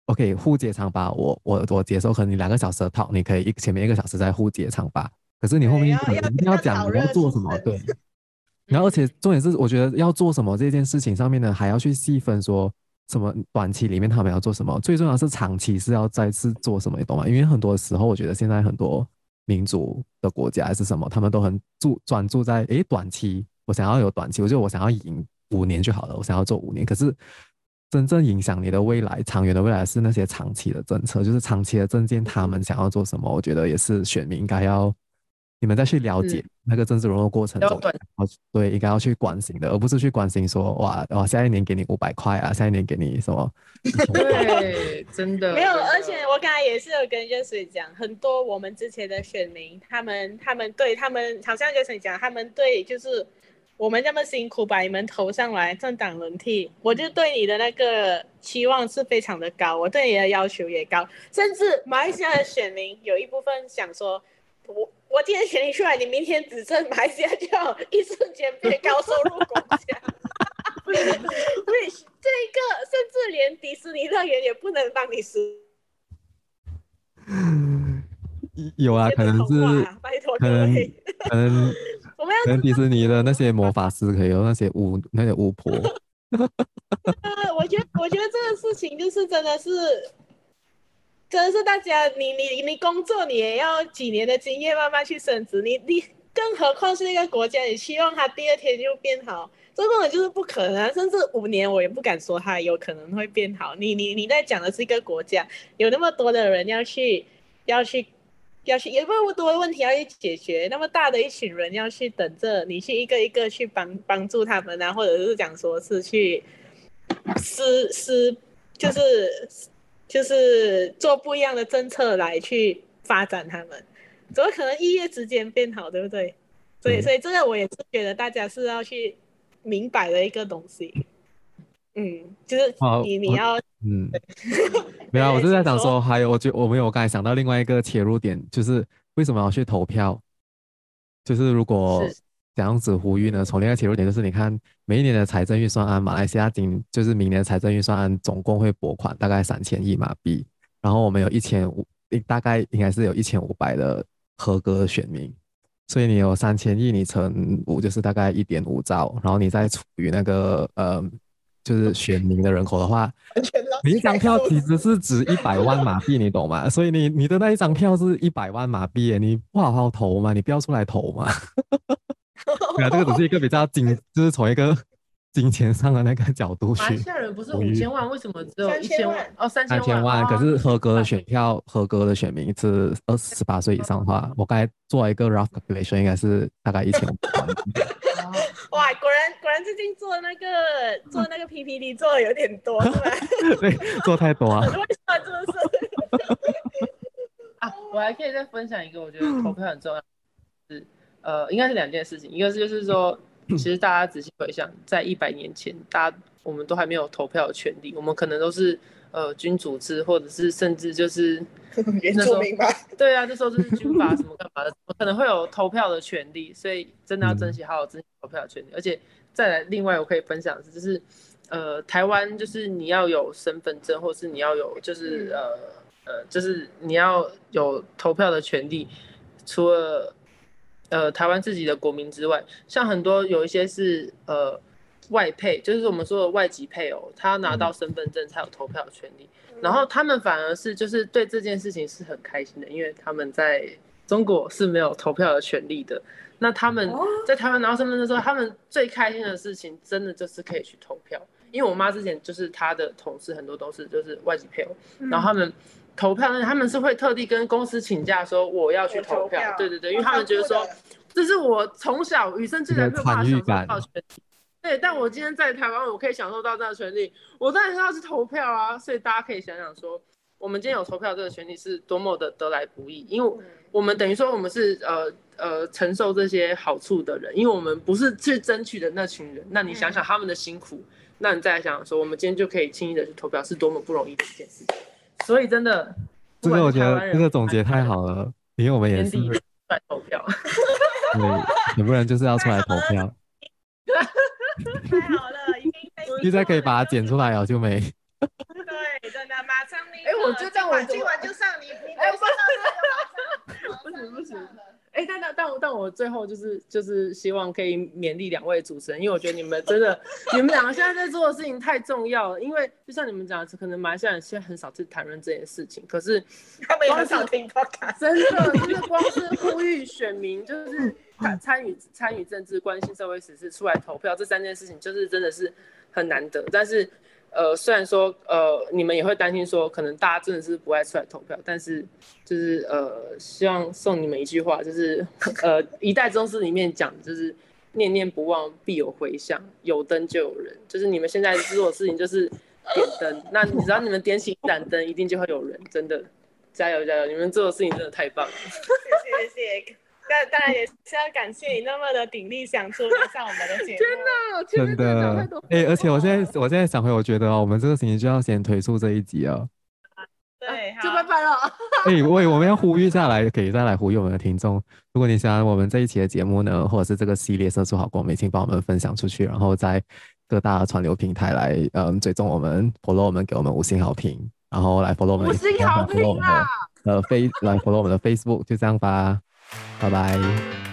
，OK，互揭长疤，我我我接受，可能你两个小时的 talk，你可以一前面一个小时在互揭长疤，可是你后面一定要讲你要做什么，对。然后而且重点是，我觉得要做什么这件事情上面呢，还要去细分说什么短期里面他们要做什么，最重要是长期是要再次做什么，你懂吗？因为很多时候我觉得现在很多民主的国家还是什么，他们都很注专注在诶短期，我想要有短期，我就我想要赢五年就好了，我想要做五年，可是。真正影响你的未来、长远的未来是那些长期的政策，就是长期的政见，他们想要做什么？我觉得也是选民应该要你们再去了解那个政治融入过程中，对，应该要去关心的，而不是去关心说哇哇，下一年给你五百块啊，下一年给你什么？<laughs> 对，真的没有。而且我刚才也是有跟 Jesse 讲，很多我们之前的选民，他们他们对他们好像 Jesse 讲，他们对就是。我们这么辛苦把你们投上来，政党轮替，我就对你的那个期望是非常的高，我对你的要求也高，甚至马来西亚的选民有一部分想说，我我今天选你出来，你明天只剩，马来西亚就要一瞬间变高收入国家。所以这一个甚至连迪士尼乐园也不能帮你实。有啊，可能是，拜托可能可能。可能迪士尼的那些魔法师可以有那些巫那些巫婆。<laughs> 呃，我觉得我觉得这个事情就是真的是，真的是大家你你你工作你也要几年的经验慢慢去升职，你你更何况是一个国家，你希望它第二天就变好，这根本就是不可能，甚至五年我也不敢说它有可能会变好。你你你在讲的是一个国家，有那么多的人要去要去。要去有那么多的问题要去解决，那么大的一群人要去等着你去一个一个去帮帮助他们啊，或者是讲说是去施施，就是就是做不一样的政策来去发展他们，怎么可能一夜之间变好，对不对？所以所以这个我也是觉得大家是要去明白的一个东西。嗯，就是你你要嗯，<laughs> 没有，我是在想说，还有，我觉我没有，我刚才想到另外一个切入点，就是为什么要去投票？就是如果这样子呼吁呢，从另外一个切入点，就是你看每一年的财政预算案，马来西亚今就是明年财政预算案总共会拨款大概三千亿马币，然后我们有一千五，大概应该是有一千五百的合格的选民，所以你有三千亿，你乘五就是大概一点五兆，然后你再除以那个呃。就是选民的人口的话，你一张票其实是值一百万马币，你懂吗？所以你你的那一张票是一百万马币，你不好好投吗，你不要出来投嘛。<laughs> 对啊，这个只是一个比较金，就是从一个 <laughs> 金钱上的那个角度去。马来西亚人不是五千万，为什么只有一千万？哦，三千万。三千万，可是合格的选票，合格的选民是二十八岁以上的话，我刚才做了一个 rough calculation，应该是大概一千五百万。<laughs> 哇，果然果然最近做那个做那个 PPT 做的有点多，是吧？对，做太多啊。为什么这么说？啊，我还可以再分享一个，我觉得投票很重要，是呃，应该是两件事情，一个是就是说，<coughs> 其实大家仔细回想，在一百年前，大家我们都还没有投票的权利，我们可能都是呃君主制，或者是甚至就是。原住民吧，对啊，那时候就是军阀什么干嘛的，可能会有投票的权利，所以真的要珍惜，好好珍惜投票的权利。而且再来，另外我可以分享的是，就是呃，台湾就是你要有身份证，或是你要有就是呃呃，就是你要有投票的权利。除了呃台湾自己的国民之外，像很多有一些是呃外配，就是我们说的外籍配偶，他拿到身份证才有投票的权利。然后他们反而是就是对这件事情是很开心的，因为他们在中国是没有投票的权利的。那他们在台湾拿到身份证的时候，他们最开心的事情，真的就是可以去投票。因为我妈之前就是她的同事很多都是就是外籍配偶，然后他们投票，他们是会特地跟公司请假说我要去投票。对对对，因为他们觉得说这是我从小与生俱来没有办法享受到权利。对，但我今天在台湾，我可以享受到这样的权利，我当然要去投票啊！所以大家可以想想说，我们今天有投票这个权利是多么的得来不易，因为我们等于说我们是呃呃承受这些好处的人，因为我们不是去争取的那群人。那你想想他们的辛苦，那你再来想想说，我们今天就可以轻易的去投票，是多么不容易的一件事情。所以真的，这个我觉得这个总结太好了，因为我们也是出来投票，<laughs> 对，有不然就是要出来投票。太好了，已经现在可以把它剪出来了，就没。对，真的，马上你。哎，我就这样，我今晚就上你。哎，<laughs> 不行不行，但但但我但我最后就是就是希望可以勉励两位主持人，因为我觉得你们真的，你们两个现在在做的事情太重要了。因为就像你们讲的，可能马来西亚人现在很少去谈论这件事情，可是 <laughs> 他们也很少听 podcast，真的就是光是呼吁选民，就是参参与参与政治、关心社会时事、出来投票这三件事情，就是真的是很难得。但是。呃，虽然说呃，你们也会担心说，可能大家真的是不爱出来投票，但是就是呃，希望送你们一句话，就是呃，一代宗师里面讲，就是念念不忘必有回响，有灯就有人，就是你们现在做的事情就是点灯，那只要你们点起一盏灯，一定就会有人，真的，加油加油，你们做的事情真的太棒了，<laughs> 谢谢。但当然也是要感谢你那么的鼎力想出来上我们的节目，真的，真的。哎、欸，而且我现在我现在想回，我觉得哦，我们这个星期就要先推出这一集哦。对，就拜拜了。<laughs> 哎、欸，喂，我们要呼吁下来，可以再来呼吁我们的听众。如果你喜欢我们这一期的节目呢，或者是这个系列《社畜好公民》，请帮我们分享出去，然后在各大传流平台来嗯追踪我们，follow 我们，给我们五星好评，然后来 follow 我们，五星好评啊！呃，飞来 follow 我们的 Facebook，就这样吧。拜拜。